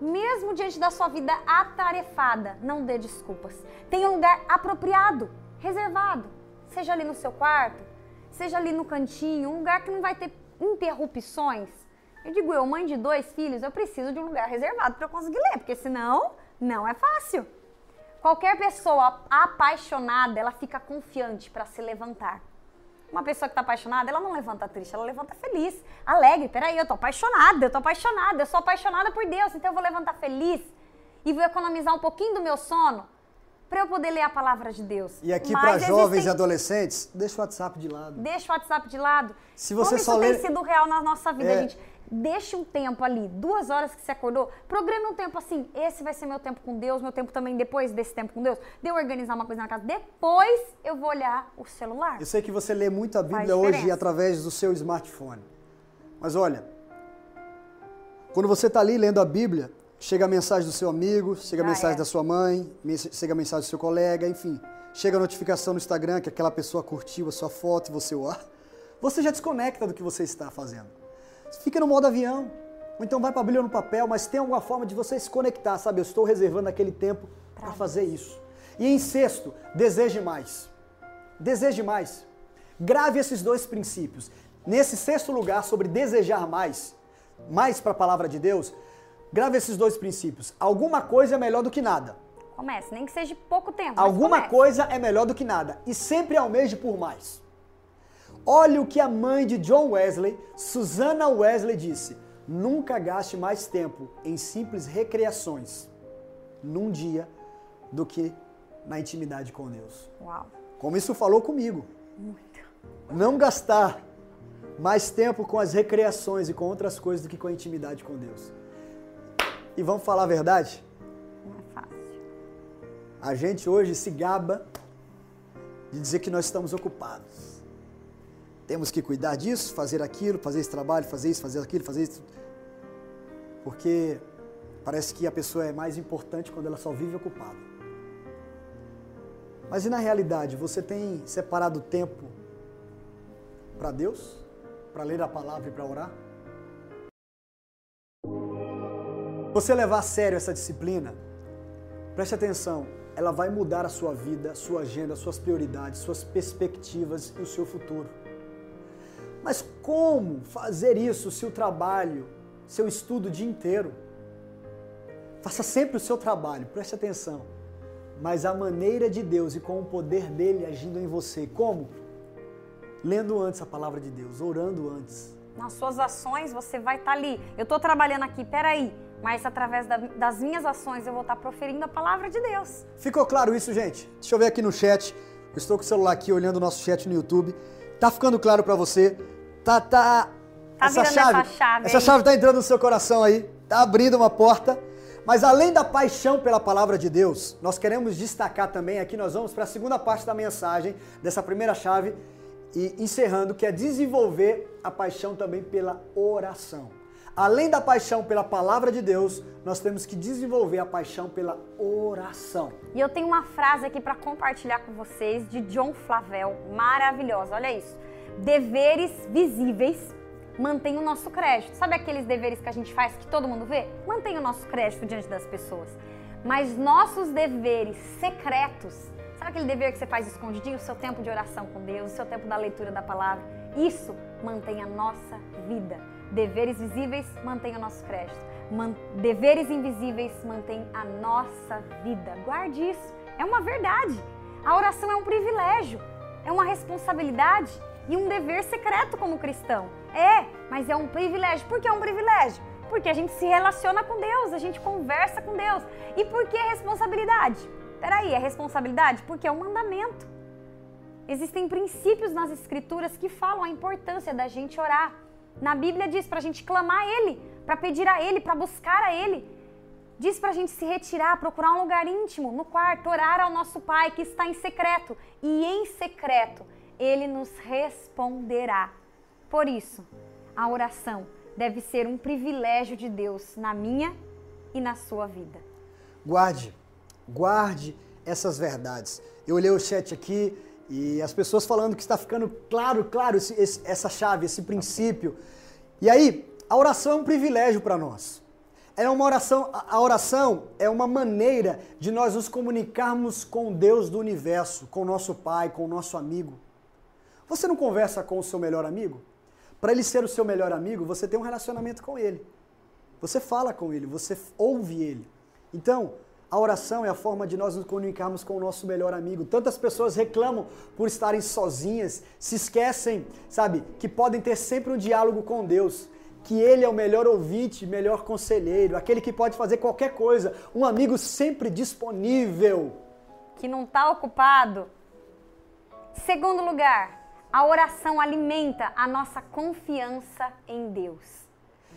Mesmo diante da sua vida atarefada, não dê desculpas. Tenha um lugar apropriado, reservado. Seja ali no seu quarto, seja ali no cantinho, um lugar que não vai ter interrupções. Eu digo, eu, mãe de dois filhos, eu preciso de um lugar reservado para eu conseguir ler, porque senão não é fácil. Qualquer pessoa apaixonada, ela fica confiante para se levantar. Uma pessoa que está apaixonada, ela não levanta triste, ela levanta feliz, alegre. Peraí, eu tô apaixonada, eu tô apaixonada, eu sou apaixonada por Deus, então eu vou levantar feliz e vou economizar um pouquinho do meu sono para eu poder ler a palavra de Deus. E aqui para jovens existem- e adolescentes, deixa o WhatsApp de lado. Deixa o WhatsApp de lado. Se você Como só isso lê- tem sido real na nossa vida, É. gente. Deixe um tempo ali, duas horas que você acordou, programe um tempo assim, esse vai ser meu tempo com Deus, meu tempo também depois desse tempo com Deus, de eu organizar uma coisa na casa, depois eu vou olhar o celular. Eu sei que você lê muito a Bíblia hoje através do seu smartphone. Mas olha, quando você está ali lendo a Bíblia, chega a mensagem do seu amigo, chega a Ah, mensagem é. da sua mãe, chega a mensagem do seu colega, enfim. Chega a notificação no Instagram que aquela pessoa curtiu a sua foto e você, ó, você já desconecta do que você está fazendo. Fica no modo avião, ou então vai para a Bíblia no papel, mas tem alguma forma de você se conectar, sabe? Eu estou reservando aquele tempo para fazer isso. E em sexto, deseje mais. Deseje mais. Grave esses dois princípios. Nesse sexto lugar, sobre desejar mais, mais para a palavra de Deus, grave esses dois princípios. Alguma coisa é melhor do que nada. Comece, nem que seja pouco tempo. Alguma comece. coisa é melhor do que nada. E sempre almeje por mais. Olha o que a mãe de John Wesley, Susana Wesley, disse: Nunca gaste mais tempo em simples recreações num dia do que na intimidade com Deus. Uau. Como isso falou comigo. Muito. Não gastar mais tempo com as recreações e com outras coisas do que com a intimidade com Deus. E vamos falar a verdade? Não é fácil. A gente hoje se gaba de dizer que nós estamos ocupados. Temos que cuidar disso, fazer aquilo, fazer esse trabalho, fazer isso, fazer aquilo, fazer isso. Porque parece que a pessoa é mais importante quando ela só vive ocupada. Mas e na realidade, você tem separado tempo para Deus? Para ler a palavra e para orar? Você levar a sério essa disciplina, Preste atenção, ela vai mudar a sua vida, sua agenda, suas prioridades, suas perspectivas e o seu futuro. Mas como fazer isso se o trabalho, seu estudo o dia inteiro? Faça sempre o seu trabalho, preste atenção. Mas a maneira de Deus e com o poder dele agindo em você. Como? Lendo antes a palavra de Deus, orando antes. Nas suas ações você vai estar ali. Eu estou trabalhando aqui, peraí. Mas através da- das minhas ações eu vou estar proferindo a palavra de Deus. Ficou claro isso, gente? Deixa eu ver aqui no chat. Eu estou com o celular aqui olhando o nosso chat no YouTube. Tá ficando claro pra você? Tá, tá. Tá essa chave Essa aí. chave tá entrando no seu coração aí. Tá abrindo uma porta. Mas além da paixão pela palavra de Deus, nós queremos destacar também aqui, nós vamos para a segunda parte da mensagem dessa primeira chave e encerrando, que é desenvolver a paixão também pela oração. Além da paixão pela palavra de Deus, nós temos que desenvolver a paixão pela oração. E eu tenho uma frase aqui para compartilhar com vocês de John Flavel, maravilhosa. Olha isso. Deveres visíveis mantêm o nosso crédito. Sabe aqueles deveres que a gente faz que todo mundo vê? Mantém o nosso crédito diante das pessoas. Mas nossos deveres secretos, sabe aquele dever que você faz escondidinho? O seu tempo de oração com Deus, o seu tempo da leitura da palavra. Isso mantém a nossa vida. Deveres visíveis mantêm o nosso crédito. Man deveres invisíveis mantêm a nossa vida. Guarde isso. É uma verdade. A oração é um privilégio, é uma responsabilidade e um dever secreto como cristão. É, mas é um privilégio. Por que é um privilégio? Porque a gente se relaciona com Deus, a gente conversa com Deus. E por que responsabilidade? Peraí, é responsabilidade? Porque é um mandamento. Existem princípios nas escrituras que falam a importância da gente orar. Na Bíblia diz para a gente clamar a Ele, para pedir a Ele, para buscar a Ele. Diz para a gente se retirar, procurar um lugar íntimo, no quarto, orar ao nosso Pai que está em secreto. E em secreto, Ele nos responderá. Por isso, a oração deve ser um privilégio de Deus na minha e na sua vida. Guarde, guarde essas verdades. Eu olhei o chat aqui e as pessoas falando que está ficando claro, claro, esse, esse, essa chave, esse princípio. E aí, a oração é um privilégio para nós. É uma oração, a oração é uma maneira de nós nos comunicarmos com Deus do universo, com nosso Pai, com nosso amigo. Você não conversa com o seu melhor amigo? Para ele ser o seu melhor amigo, você tem um relacionamento com ele. Você fala com ele, você ouve ele. Então, a oração é a forma de nós nos comunicarmos com o nosso melhor amigo. Tantas pessoas reclamam por estarem sozinhas, se esquecem, sabe, que podem ter sempre um diálogo com Deus. Que Ele é o melhor ouvinte, melhor conselheiro, aquele que pode fazer qualquer coisa, um amigo sempre disponível. Que não está ocupado. Segundo lugar, a oração alimenta a nossa confiança em Deus.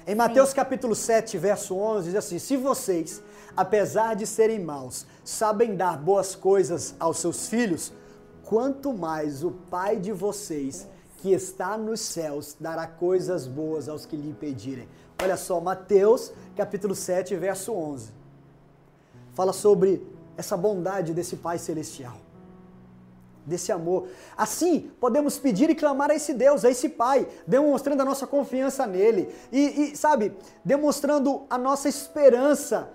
Em Mateus Sim. capítulo 7, verso 11, diz assim: Se vocês, apesar de serem maus, sabem dar boas coisas aos seus filhos, quanto mais o Pai de vocês, que está nos céus, dará coisas boas aos que lhe pedirem. Olha só, Mateus capítulo 7, verso 11. Fala sobre essa bondade desse Pai celestial desse amor. Assim, podemos pedir e clamar a esse Deus, a esse Pai, demonstrando a nossa confiança nele e, e sabe, demonstrando a nossa esperança,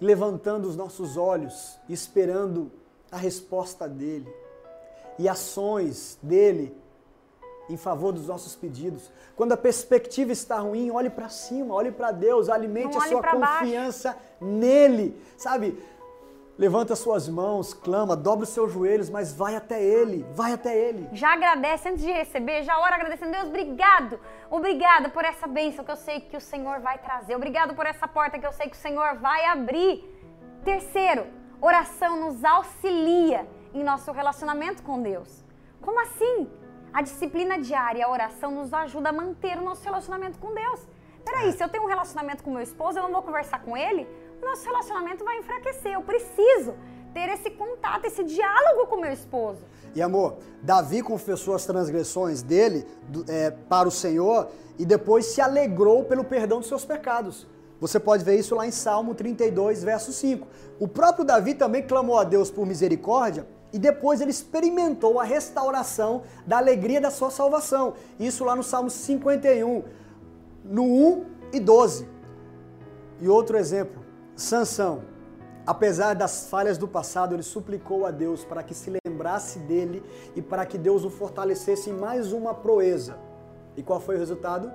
levantando os nossos olhos, esperando a resposta dele e ações dele em favor dos nossos pedidos. Quando a perspectiva está ruim, olhe para cima, olhe para Deus, alimente a sua confiança baixo. nele, sabe? Levanta suas mãos, clama, dobra os seus joelhos, mas vai até Ele, vai até Ele. Já agradece antes de receber, já ora agradecendo. Deus, obrigado, obrigada por essa bênção que eu sei que o Senhor vai trazer. Obrigado por essa porta que eu sei que o Senhor vai abrir. Terceiro, oração nos auxilia em nosso relacionamento com Deus. Como assim? A disciplina diária, a oração nos ajuda a manter o nosso relacionamento com Deus. Peraí, se eu tenho um relacionamento com meu esposo, eu não vou conversar com ele? Nosso relacionamento vai enfraquecer. Eu preciso ter esse contato, esse diálogo com meu esposo. E amor, Davi confessou as transgressões dele é, para o Senhor e depois se alegrou pelo perdão dos seus pecados. Você pode ver isso lá em Salmo 32, verso 5. O próprio Davi também clamou a Deus por misericórdia e depois ele experimentou a restauração da alegria da sua salvação. Isso lá no Salmo 51, no 1 e 12. E outro exemplo, Sansão, apesar das falhas do passado, ele suplicou a Deus para que se lembrasse dele e para que Deus o fortalecesse em mais uma proeza. E qual foi o resultado?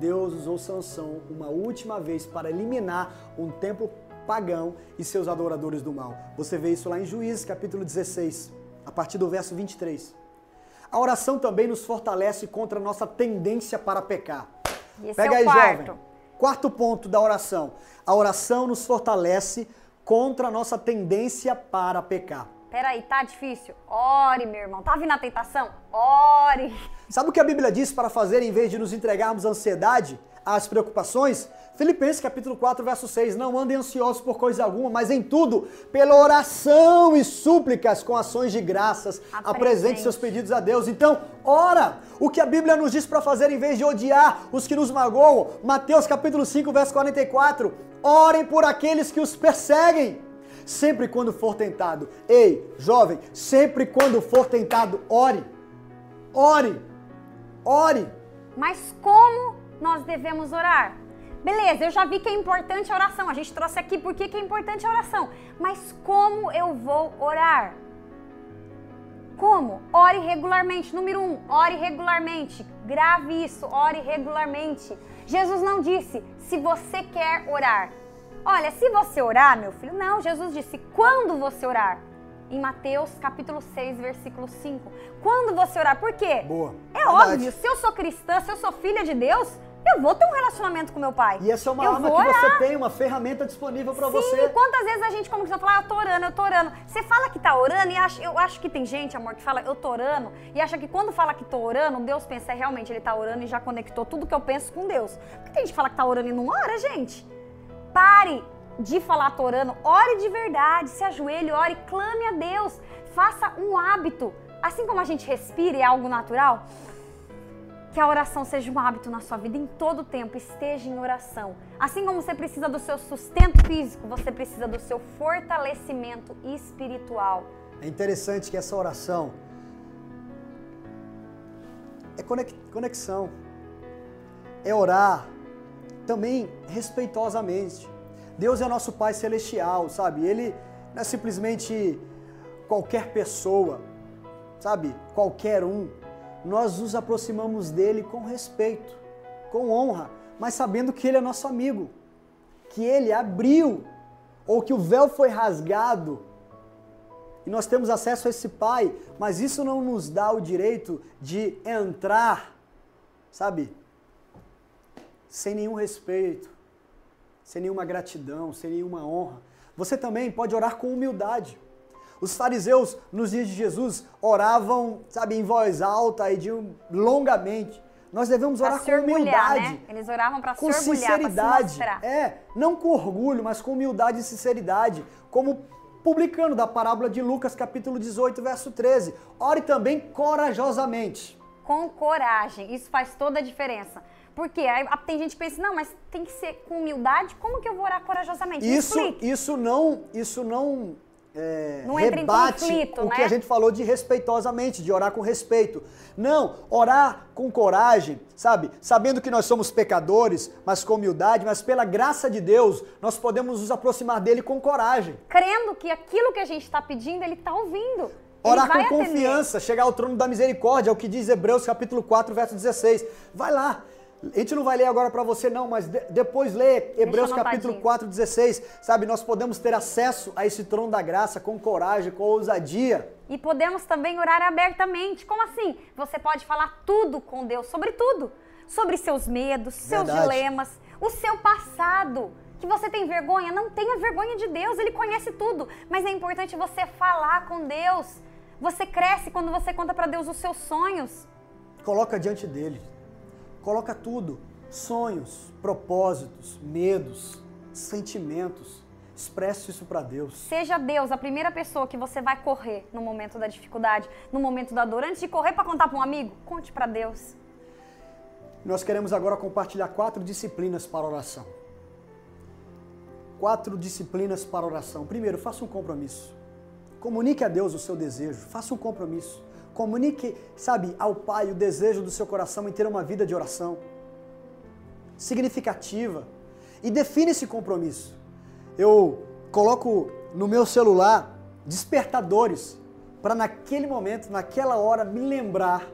Deus usou Sansão uma última vez para eliminar um templo pagão e seus adoradores do mal. Você vê isso lá em Juízes, capítulo 16, a partir do verso 23. A oração também nos fortalece contra a nossa tendência para pecar. Esse Pega é aí, quarto. jovem. Quarto ponto da oração. A oração nos fortalece contra a nossa tendência para pecar. Peraí, tá difícil? Ore, meu irmão. Tá vindo a tentação? Ore. Sabe o que a Bíblia diz para fazer em vez de nos entregarmos à ansiedade? As preocupações, Filipenses capítulo 4, verso 6, não andem ansiosos por coisa alguma, mas em tudo, pela oração e súplicas com ações de graças, Apresente. apresente seus pedidos a Deus. Então, ora, o que a Bíblia nos diz para fazer em vez de odiar os que nos magoam. Mateus capítulo 5, verso 44, orem por aqueles que os perseguem. Sempre quando for tentado, ei, jovem, sempre quando for tentado, ore, ore, ore. Mas como nós devemos orar? Beleza, eu já vi que é importante a oração. A gente trouxe aqui por que que é importante a oração. Mas como eu vou orar? Como? Ore regularmente. Número um, ore regularmente. Grave isso, ore regularmente. Jesus não disse se você quer orar. Olha, se você orar, meu filho, não. Jesus disse quando você orar. Em Mateus capítulo 6, versículo 5. Quando você orar, por quê? Boa. É Verdade. óbvio, se eu sou cristã, se eu sou filha de Deus, eu vou ter um relacionamento com meu pai. E essa é uma eu arma que você tem, uma ferramenta disponível para Sim, você. quantas vezes a gente como cristão fala, ah, eu tô orando, eu tô orando. Você fala que tá orando e acha, eu acho que tem gente, amor, que fala, eu tô orando, e acha que quando fala que tô orando, Deus pensa, é realmente ele tá orando e já conectou tudo que eu penso com Deus. Porque tem gente que fala que tá orando e não ora, gente. Pare de falar tô orando, ore de verdade, se ajoelhe, ore, clame a Deus, faça um hábito. Assim como a gente respira e é algo natural, que a oração seja um hábito na sua vida em todo tempo, esteja em oração. Assim como você precisa do seu sustento físico, você precisa do seu fortalecimento espiritual. É interessante que essa oração é conex- conexão. É orar também respeitosamente. Deus é nosso Pai celestial, sabe? Ele não é simplesmente qualquer pessoa, sabe? Qualquer um. Nós nos aproximamos dele com respeito, com honra, mas sabendo que ele é nosso amigo, que ele abriu ou que o véu foi rasgado e nós temos acesso a esse Pai, mas isso não nos dá o direito de entrar, sabe, sem nenhum respeito, sem nenhuma gratidão, sem nenhuma honra. Você também pode orar com humildade. Os fariseus, nos dias de Jesus, oravam, sabe, em voz alta e de longamente. Nós devemos Pra orar se com orgulhar, humildade né? Eles oravam se com se sinceridade. mostrar. É, não com orgulho, mas com humildade e sinceridade, como publicano da parábola de Lucas, capítulo 18, verso 13. Ore também corajosamente. com coragem. Isso faz toda a diferença. Porque aí a- tem gente que pensa, não, mas tem que ser com humildade. Como que eu vou orar corajosamente? Me Isso, isso não, isso não, é, Não entra em rebate conflito, o né? que a gente falou de respeitosamente, de orar com respeito. Não, orar com coragem, sabe? Sabendo que nós somos pecadores, mas com humildade, mas pela graça de Deus, nós podemos nos aproximar dele com coragem. Crendo que aquilo que a gente está pedindo, ele está ouvindo. Orar com atender. confiança, chegar ao trono da misericórdia, é o que diz Hebreus capítulo 4, verso 16. Vai lá. A gente não vai ler agora para você não, mas de- depois lê Hebreus capítulo anotadinho. 4, 16. Sabe, nós podemos ter acesso a esse trono da graça com coragem, com ousadia. E podemos também orar abertamente. Como assim? Você pode falar tudo com Deus, sobre tudo. Sobre seus medos, seus Verdade. dilemas, o seu passado. Que você tem vergonha, não tenha vergonha de Deus, Ele conhece tudo. Mas é importante você falar com Deus. Você cresce quando você conta para Deus os seus sonhos. Coloca diante dele. Coloca tudo. Sonhos, propósitos, medos, sentimentos. Expresse isso para Deus. Seja Deus a primeira pessoa que você vai correr no momento da dificuldade, no momento da dor. Antes de correr para contar para um amigo, conte para Deus. Nós queremos agora compartilhar quatro disciplinas para oração. Quatro disciplinas para oração. Primeiro, faça um compromisso. Comunique a Deus o seu desejo. Faça um compromisso. Comunique, sabe, ao Pai o desejo do seu coração em ter uma vida de oração significativa. E define esse compromisso. Eu coloco no meu celular despertadores para naquele momento, naquela hora, me lembrar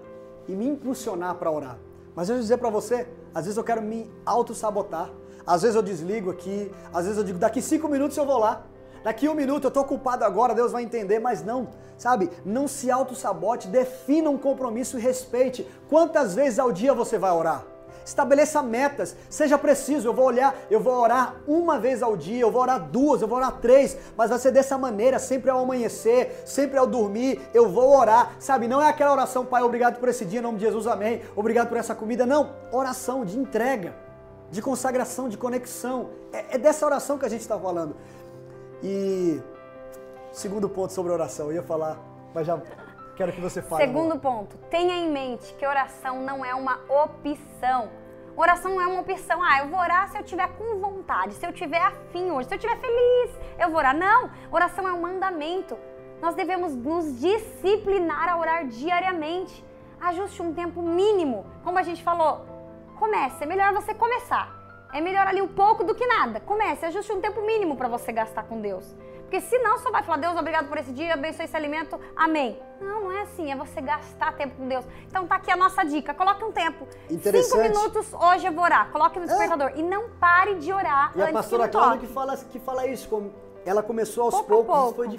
e me impulsionar para orar. Mas eu vou dizer para você, às vezes eu quero me auto-sabotar. Às vezes eu desligo aqui, às vezes eu digo, daqui cinco minutos eu vou lá. Daqui um minuto eu tô ocupado agora, Deus vai entender, mas não, sabe? Não se auto-sabote, defina um compromisso e respeite. Quantas vezes ao dia você vai orar? Estabeleça metas, seja preciso. Eu vou olhar, eu vou orar uma vez ao dia, eu vou orar duas, eu vou orar três, mas vai ser dessa maneira, sempre ao amanhecer, sempre ao dormir, eu vou orar, sabe? Não é aquela oração, Pai, obrigado por esse dia, em nome de Jesus, amém. Obrigado por essa comida, não. Oração de entrega, de consagração, de conexão. É, é dessa oração que a gente está falando. E segundo ponto sobre oração, eu ia falar, mas já quero que você fale. Segundo ponto, tenha em mente que oração não é uma opção. Oração não é uma opção. Ah, eu vou orar se eu tiver com vontade, se eu tiver afim hoje, se eu tiver feliz, eu vou orar. Não, oração é um mandamento. Nós devemos nos disciplinar a orar diariamente. Ajuste um tempo mínimo. Como a gente falou, comece. É melhor você começar. É melhor ali um pouco do que nada. Comece, ajuste um tempo mínimo para você gastar com Deus. Porque senão só vai falar, Deus, obrigado por esse dia, abençoe esse alimento, amém. Não, não é assim, é você gastar tempo com Deus. Então tá aqui a nossa dica, coloque um tempo. Cinco minutos hoje eu vou orar, coloque no despertador. É. E não pare de orar e antes a pastora Cláudia que fala, que fala isso, ela começou aos pouco poucos, pouco. foi de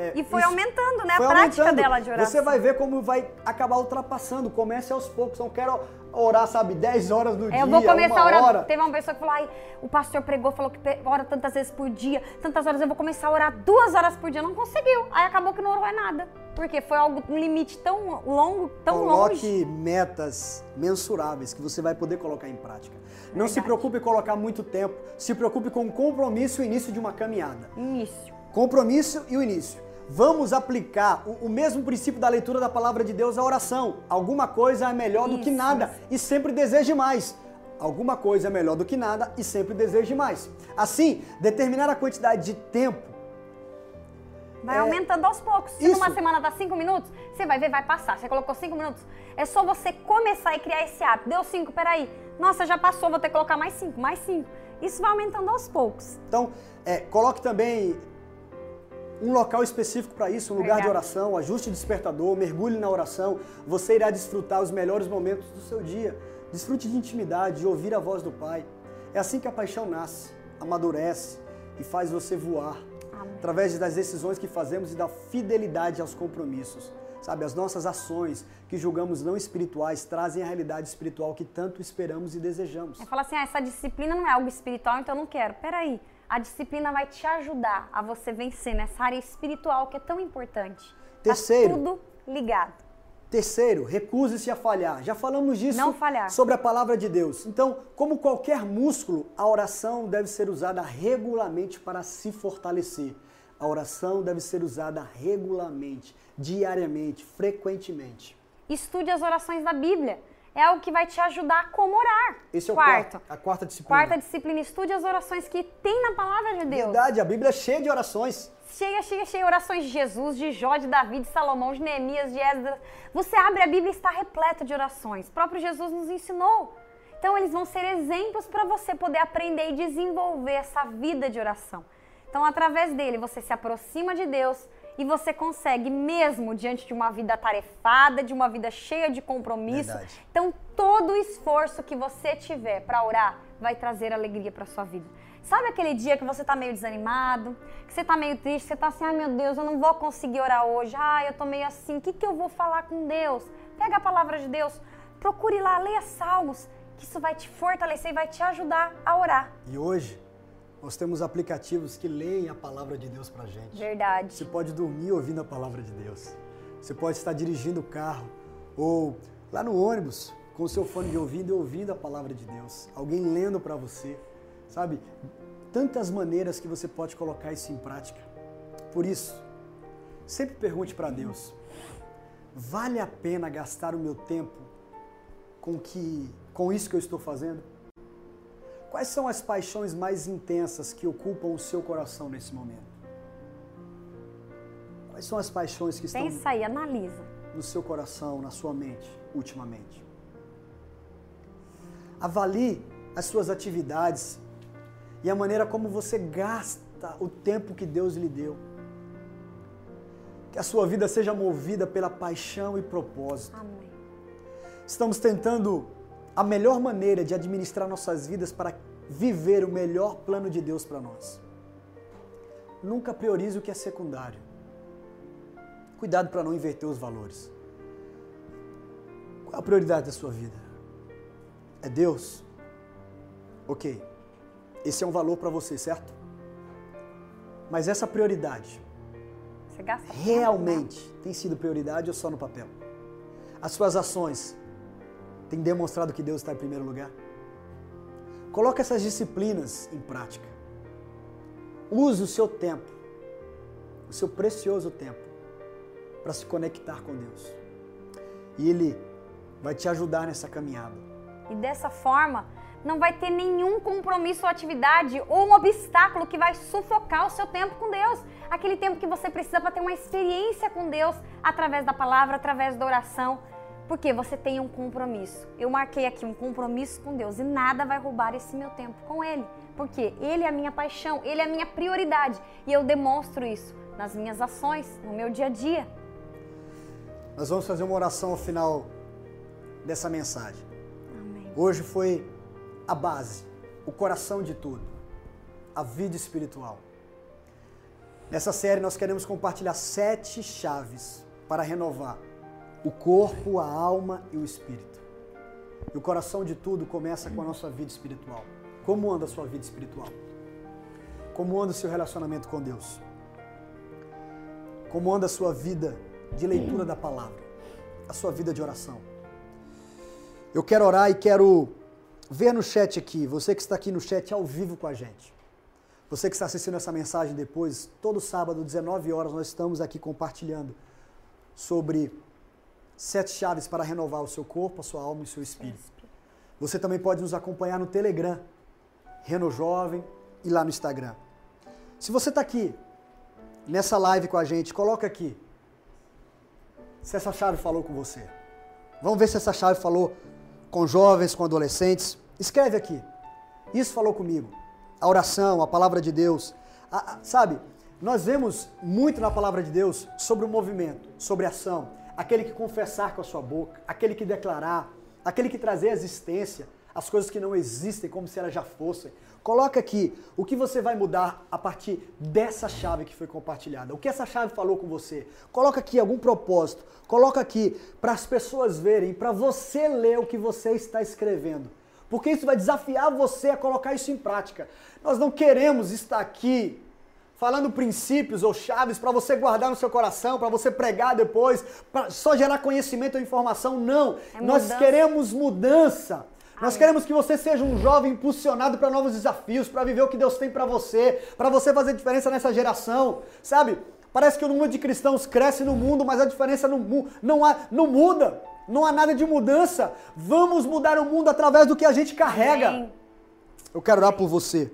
é, e foi isso, aumentando, né? A prática aumentando. dela de oração. Você vai ver como vai acabar ultrapassando. Comece aos poucos. Não quero orar, sabe, 10 horas do é, dia. Eu vou começar a orar. Hora. Teve uma pessoa que falou: ai, o pastor pregou, falou que ora tantas vezes por dia, tantas horas, eu vou começar a orar duas horas por dia. Não conseguiu. Aí acabou que não orou é nada. Porque foi algo, um limite tão longo, tão Coloque longe. Coloque metas mensuráveis que você vai poder colocar em prática. Verdade. Não se preocupe em colocar muito tempo. Se preocupe com o compromisso e o início de uma caminhada. Início. Compromisso e o início vamos aplicar o, o, mesmo princípio da leitura da palavra de Deus à oração. Alguma coisa é melhor isso, do que nada isso. e sempre deseje mais. Alguma coisa é melhor do que nada e sempre deseje mais. Assim, determinar a quantidade de tempo. Vai é... aumentando aos poucos. Se isso. numa semana dá cinco minutos, você vai ver, vai passar. Você colocou cinco minutos. É só você começar e criar esse hábito. Deu cinco, peraí. Nossa, já passou, vou ter que colocar mais cinco, mais cinco. Isso vai aumentando aos poucos. Então, é, coloque também um local específico para isso, um lugar Obrigada. de oração, ajuste despertador, mergulhe na oração. Você irá desfrutar os melhores momentos do seu dia. Desfrute de intimidade, de ouvir a voz do Pai. É assim que a paixão nasce, amadurece e faz você voar. Amém. Através das decisões que fazemos e da fidelidade aos compromissos. Sabe, as nossas ações que julgamos não espirituais trazem a realidade espiritual que tanto esperamos e desejamos. É falar assim, ah, essa disciplina não é algo espiritual, então eu não quero. Peraí, a disciplina vai te ajudar a você vencer nessa área espiritual que é tão importante. Tá Terceiro. Tá tudo ligado. Terceiro, recuse-se a falhar. Já falamos disso sobre a palavra de Deus. Então, como qualquer músculo, a oração deve ser usada regularmente para se fortalecer. A oração deve ser usada regularmente, diariamente, frequentemente. Estude as orações da Bíblia é algo que vai te ajudar a como orar. Esse é o quarto. quarto. A quarta disciplina. Quarta disciplina, estude as orações que tem na palavra de Deus. Verdade, a Bíblia é cheia de orações. Cheia, cheia, cheia. Orações de Jesus, de Jó, de Davi, de Salomão, de Neemias, de Esdras. Você abre a Bíblia e está repleta de orações. O próprio Jesus nos ensinou. Então, eles vão ser exemplos para você poder aprender e desenvolver essa vida de oração. Então, através dele, você se aproxima de Deus, e você consegue mesmo diante de uma vida tarefada, de uma vida cheia de compromisso. Verdade. Então, todo o esforço que você tiver para orar vai trazer alegria para sua vida. Sabe aquele dia que você está meio desanimado, que você está meio triste, você está assim, ai meu Deus, eu não vou conseguir orar hoje, ai eu estou meio assim, o que, que eu vou falar com Deus? Pega a palavra de Deus, procure lá, leia salmos, que isso vai te fortalecer e vai te ajudar a orar. E hoje, nós temos aplicativos que leem a palavra de Deus pra gente. Verdade. Você pode dormir ouvindo a palavra de Deus. Você pode estar dirigindo o carro ou lá no ônibus com o seu fone de ouvido e ouvindo a palavra de Deus. Alguém lendo para você. Sabe? Tantas maneiras que você pode colocar isso em prática. Por isso, sempre pergunte para Deus: vale a pena gastar o meu tempo com que com isso que eu estou fazendo? Quais são as paixões mais intensas que ocupam o seu coração nesse momento? Quais são as paixões que estão Pensa aí, analisa. no seu coração, na sua mente, ultimamente? Avalie as suas atividades e a maneira como você gasta o tempo que Deus lhe deu. Que a sua vida seja movida pela paixão e propósito. Amém. Estamos tentando a melhor maneira de administrar nossas vidas para viver o melhor plano de Deus para nós. Nunca priorize o que é secundário. Cuidado para não inverter os valores. Qual a prioridade da sua vida? É Deus? Ok. Esse é um valor para você, certo? Mas essa prioridade realmente tem sido prioridade ou só no papel? As suas ações têm demonstrado que Deus está em primeiro lugar? Coloque essas disciplinas em prática. Use o seu tempo, o seu precioso tempo, para se conectar com Deus. E Ele vai te ajudar nessa caminhada. E dessa forma, não vai ter nenhum compromisso ou atividade ou um obstáculo que vai sufocar o seu tempo com Deus. Aquele tempo que você precisa para ter uma experiência com Deus através da palavra, através da oração. Porque você tem um compromisso. Eu marquei aqui um compromisso com Deus e nada vai roubar esse meu tempo com Ele. Porque Ele é a minha paixão, Ele é a minha prioridade. E eu demonstro isso nas minhas ações, no meu dia a dia. Nós vamos fazer uma oração ao final dessa mensagem. Amém. Hoje foi a base, o coração de tudo, a vida espiritual. Nessa série nós queremos compartilhar sete chaves para renovar o corpo, a alma e o espírito. E o coração de tudo começa com a nossa vida espiritual. Como anda a sua vida espiritual? Como anda o seu relacionamento com Deus? Como anda a sua vida de leitura da palavra? A sua vida de oração? Eu quero orar e quero ver no chat aqui, você que está aqui no chat ao vivo com a gente. Você que está assistindo essa mensagem depois, todo sábado, 19 horas, nós estamos aqui compartilhando sobre sete chaves para renovar o seu corpo, a sua alma e o seu espírito. Você também pode nos acompanhar no Telegram, Reno Jovem e lá no Instagram. Se você está aqui nessa live com a gente, coloca aqui se essa chave falou com você. Vamos ver se essa chave falou com jovens, com adolescentes. Escreve aqui. Isso falou comigo. A oração, a palavra de Deus. A, a, sabe, nós vemos muito na palavra de Deus sobre o movimento, sobre a ação. Aquele que confessar com a sua boca, aquele que declarar, aquele que trazer a existência, as coisas que não existem como se elas já fossem. Coloca aqui o que você vai mudar a partir dessa chave que foi compartilhada. O que essa chave falou com você. Coloca aqui algum propósito. Coloca aqui para as pessoas verem, para você ler o que você está escrevendo. Porque isso vai desafiar você a colocar isso em prática. Nós não queremos estar aqui falando princípios ou chaves para você guardar no seu coração, para você pregar depois, para só gerar conhecimento ou informação. Não. É Nós queremos mudança. Nós queremos que você seja um jovem impulsionado para novos desafios, para viver o que Deus tem para você, para você fazer diferença nessa geração, sabe? Parece que o número de cristãos cresce no mundo, mas a diferença no mu- não, há, não muda. Não há nada de mudança. Vamos mudar o mundo através do que a gente carrega. Eu quero orar por você.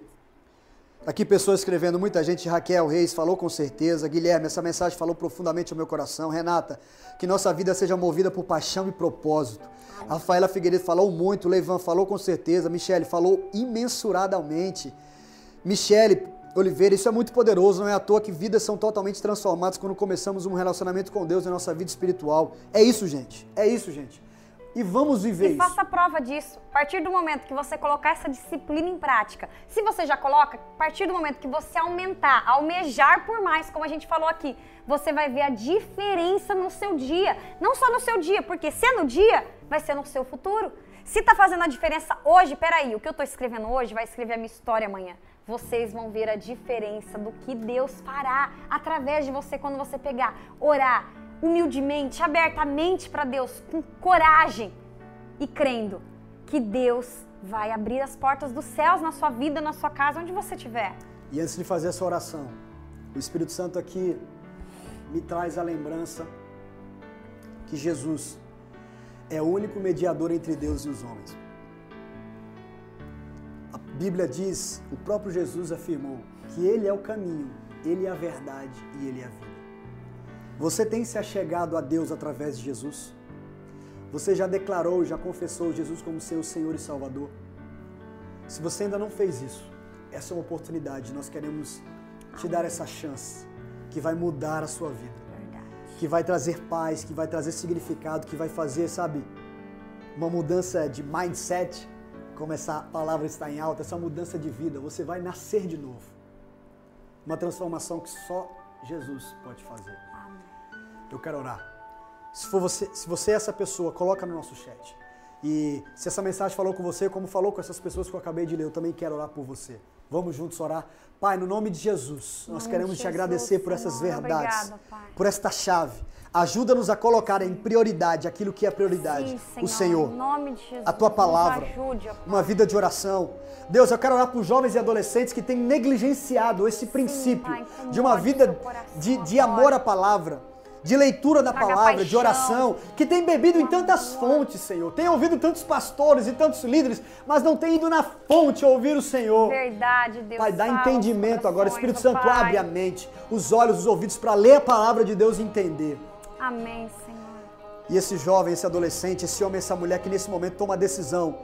Aqui pessoas escrevendo, muita gente, Raquel Reis falou com certeza, Guilherme, essa mensagem falou profundamente ao meu coração, Renata, que nossa vida seja movida por paixão e propósito. Rafaela Figueiredo falou muito, Leivan falou com certeza, Michele falou imensuradamente. Michele Oliveira, isso é muito poderoso, não é à toa que vidas são totalmente transformadas quando começamos um relacionamento com Deus na nossa vida espiritual. É isso, gente. É isso, gente. E vamos viver E isso. faça prova disso. A partir do momento que você colocar essa disciplina em prática, se você já coloca, a partir do momento que você aumentar, almejar por mais, como a gente falou aqui, você vai ver a diferença no seu dia. Não só no seu dia, porque se é no dia, vai ser no seu futuro. Se tá fazendo a diferença hoje, peraí, o que eu tô escrevendo hoje vai escrever a minha história amanhã. Vocês vão ver a diferença do que Deus fará através de você quando você pegar, orar humildemente, abertamente para Deus, com coragem e crendo que Deus vai abrir as portas dos céus na sua vida, na sua casa, onde você estiver. E antes de fazer essa oração, o Espírito Santo aqui me traz a lembrança que Jesus é o único mediador entre Deus e os homens. A Bíblia diz, o próprio Jesus afirmou que Ele é o caminho, Ele é a verdade e Ele é a vida. Você tem se achegado a Deus através de Jesus? Você já declarou, já confessou Jesus como seu Senhor e Salvador? Se você ainda não fez isso, essa é uma oportunidade. Nós queremos te dar essa chance que vai mudar a sua vida, que vai trazer paz, que vai trazer significado, que vai fazer, sabe, uma mudança de mindset, como essa palavra está em alta, essa mudança de vida. Você vai nascer de novo. Uma transformação que só Jesus pode fazer. Eu quero orar. Se, for você, se você é essa pessoa, coloca no nosso chat. E se essa mensagem falou com você, como falou com essas pessoas que eu acabei de ler, eu também quero orar por você. Vamos juntos orar. Pai, no nome de Jesus, nós queremos de te Jesus, agradecer por essas Senhor. verdades, Obrigada, por esta chave. Ajuda-nos a colocar em prioridade aquilo que é prioridade. Sim, o Senhor. Em nome de Jesus. a tua palavra, ajude, uma vida de oração. Deus, eu quero orar por jovens e adolescentes que têm negligenciado esse princípio Pai, de uma vida coração de, de amor à palavra, de leitura da Traga palavra, de paixão. oração, que tem bebido em tantas fontes, Senhor. Tem ouvido tantos pastores e tantos líderes, mas não tem ido na fonte ouvir o Senhor. Verdade, Deus. Pai, dá entendimento agora. corações, Espírito ó Santo, Pai. abre a mente, os olhos, os ouvidos para ler a palavra de Deus e entender. Amém, Senhor. E esse jovem, esse adolescente, esse homem, essa mulher que nesse momento toma a decisão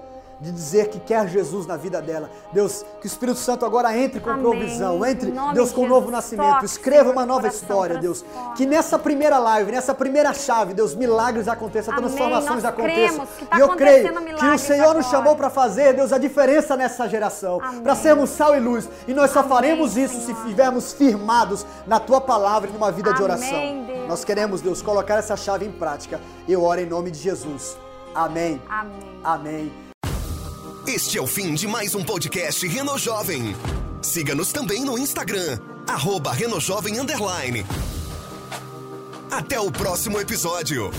de dizer que quer Jesus na vida dela. Deus, que o Espírito Santo agora entre com Amém. provisão, entre, Deus, de com um novo Jesus. nascimento. Toque, Escreva uma nova história, Deus. Que nessa primeira live, nessa primeira chave, Deus, milagres aconteçam, Amém. transformações aconteçam. tá e eu creio que o Senhor nos agora. chamou para fazer, Deus, a diferença nessa geração, para sermos sal e luz. E nós só faremos isso se Senhor. estivermos firmados na tua palavra e numa vida de Amém, oração. Deus. Nós queremos, Deus, colocar essa chave em prática. Eu oro em nome de Jesus. Amém. Amém. Amém. Este é o fim de mais um podcast Reno Jovem. Siga-nos também no Instagram, arroba Underline. Até o próximo episódio.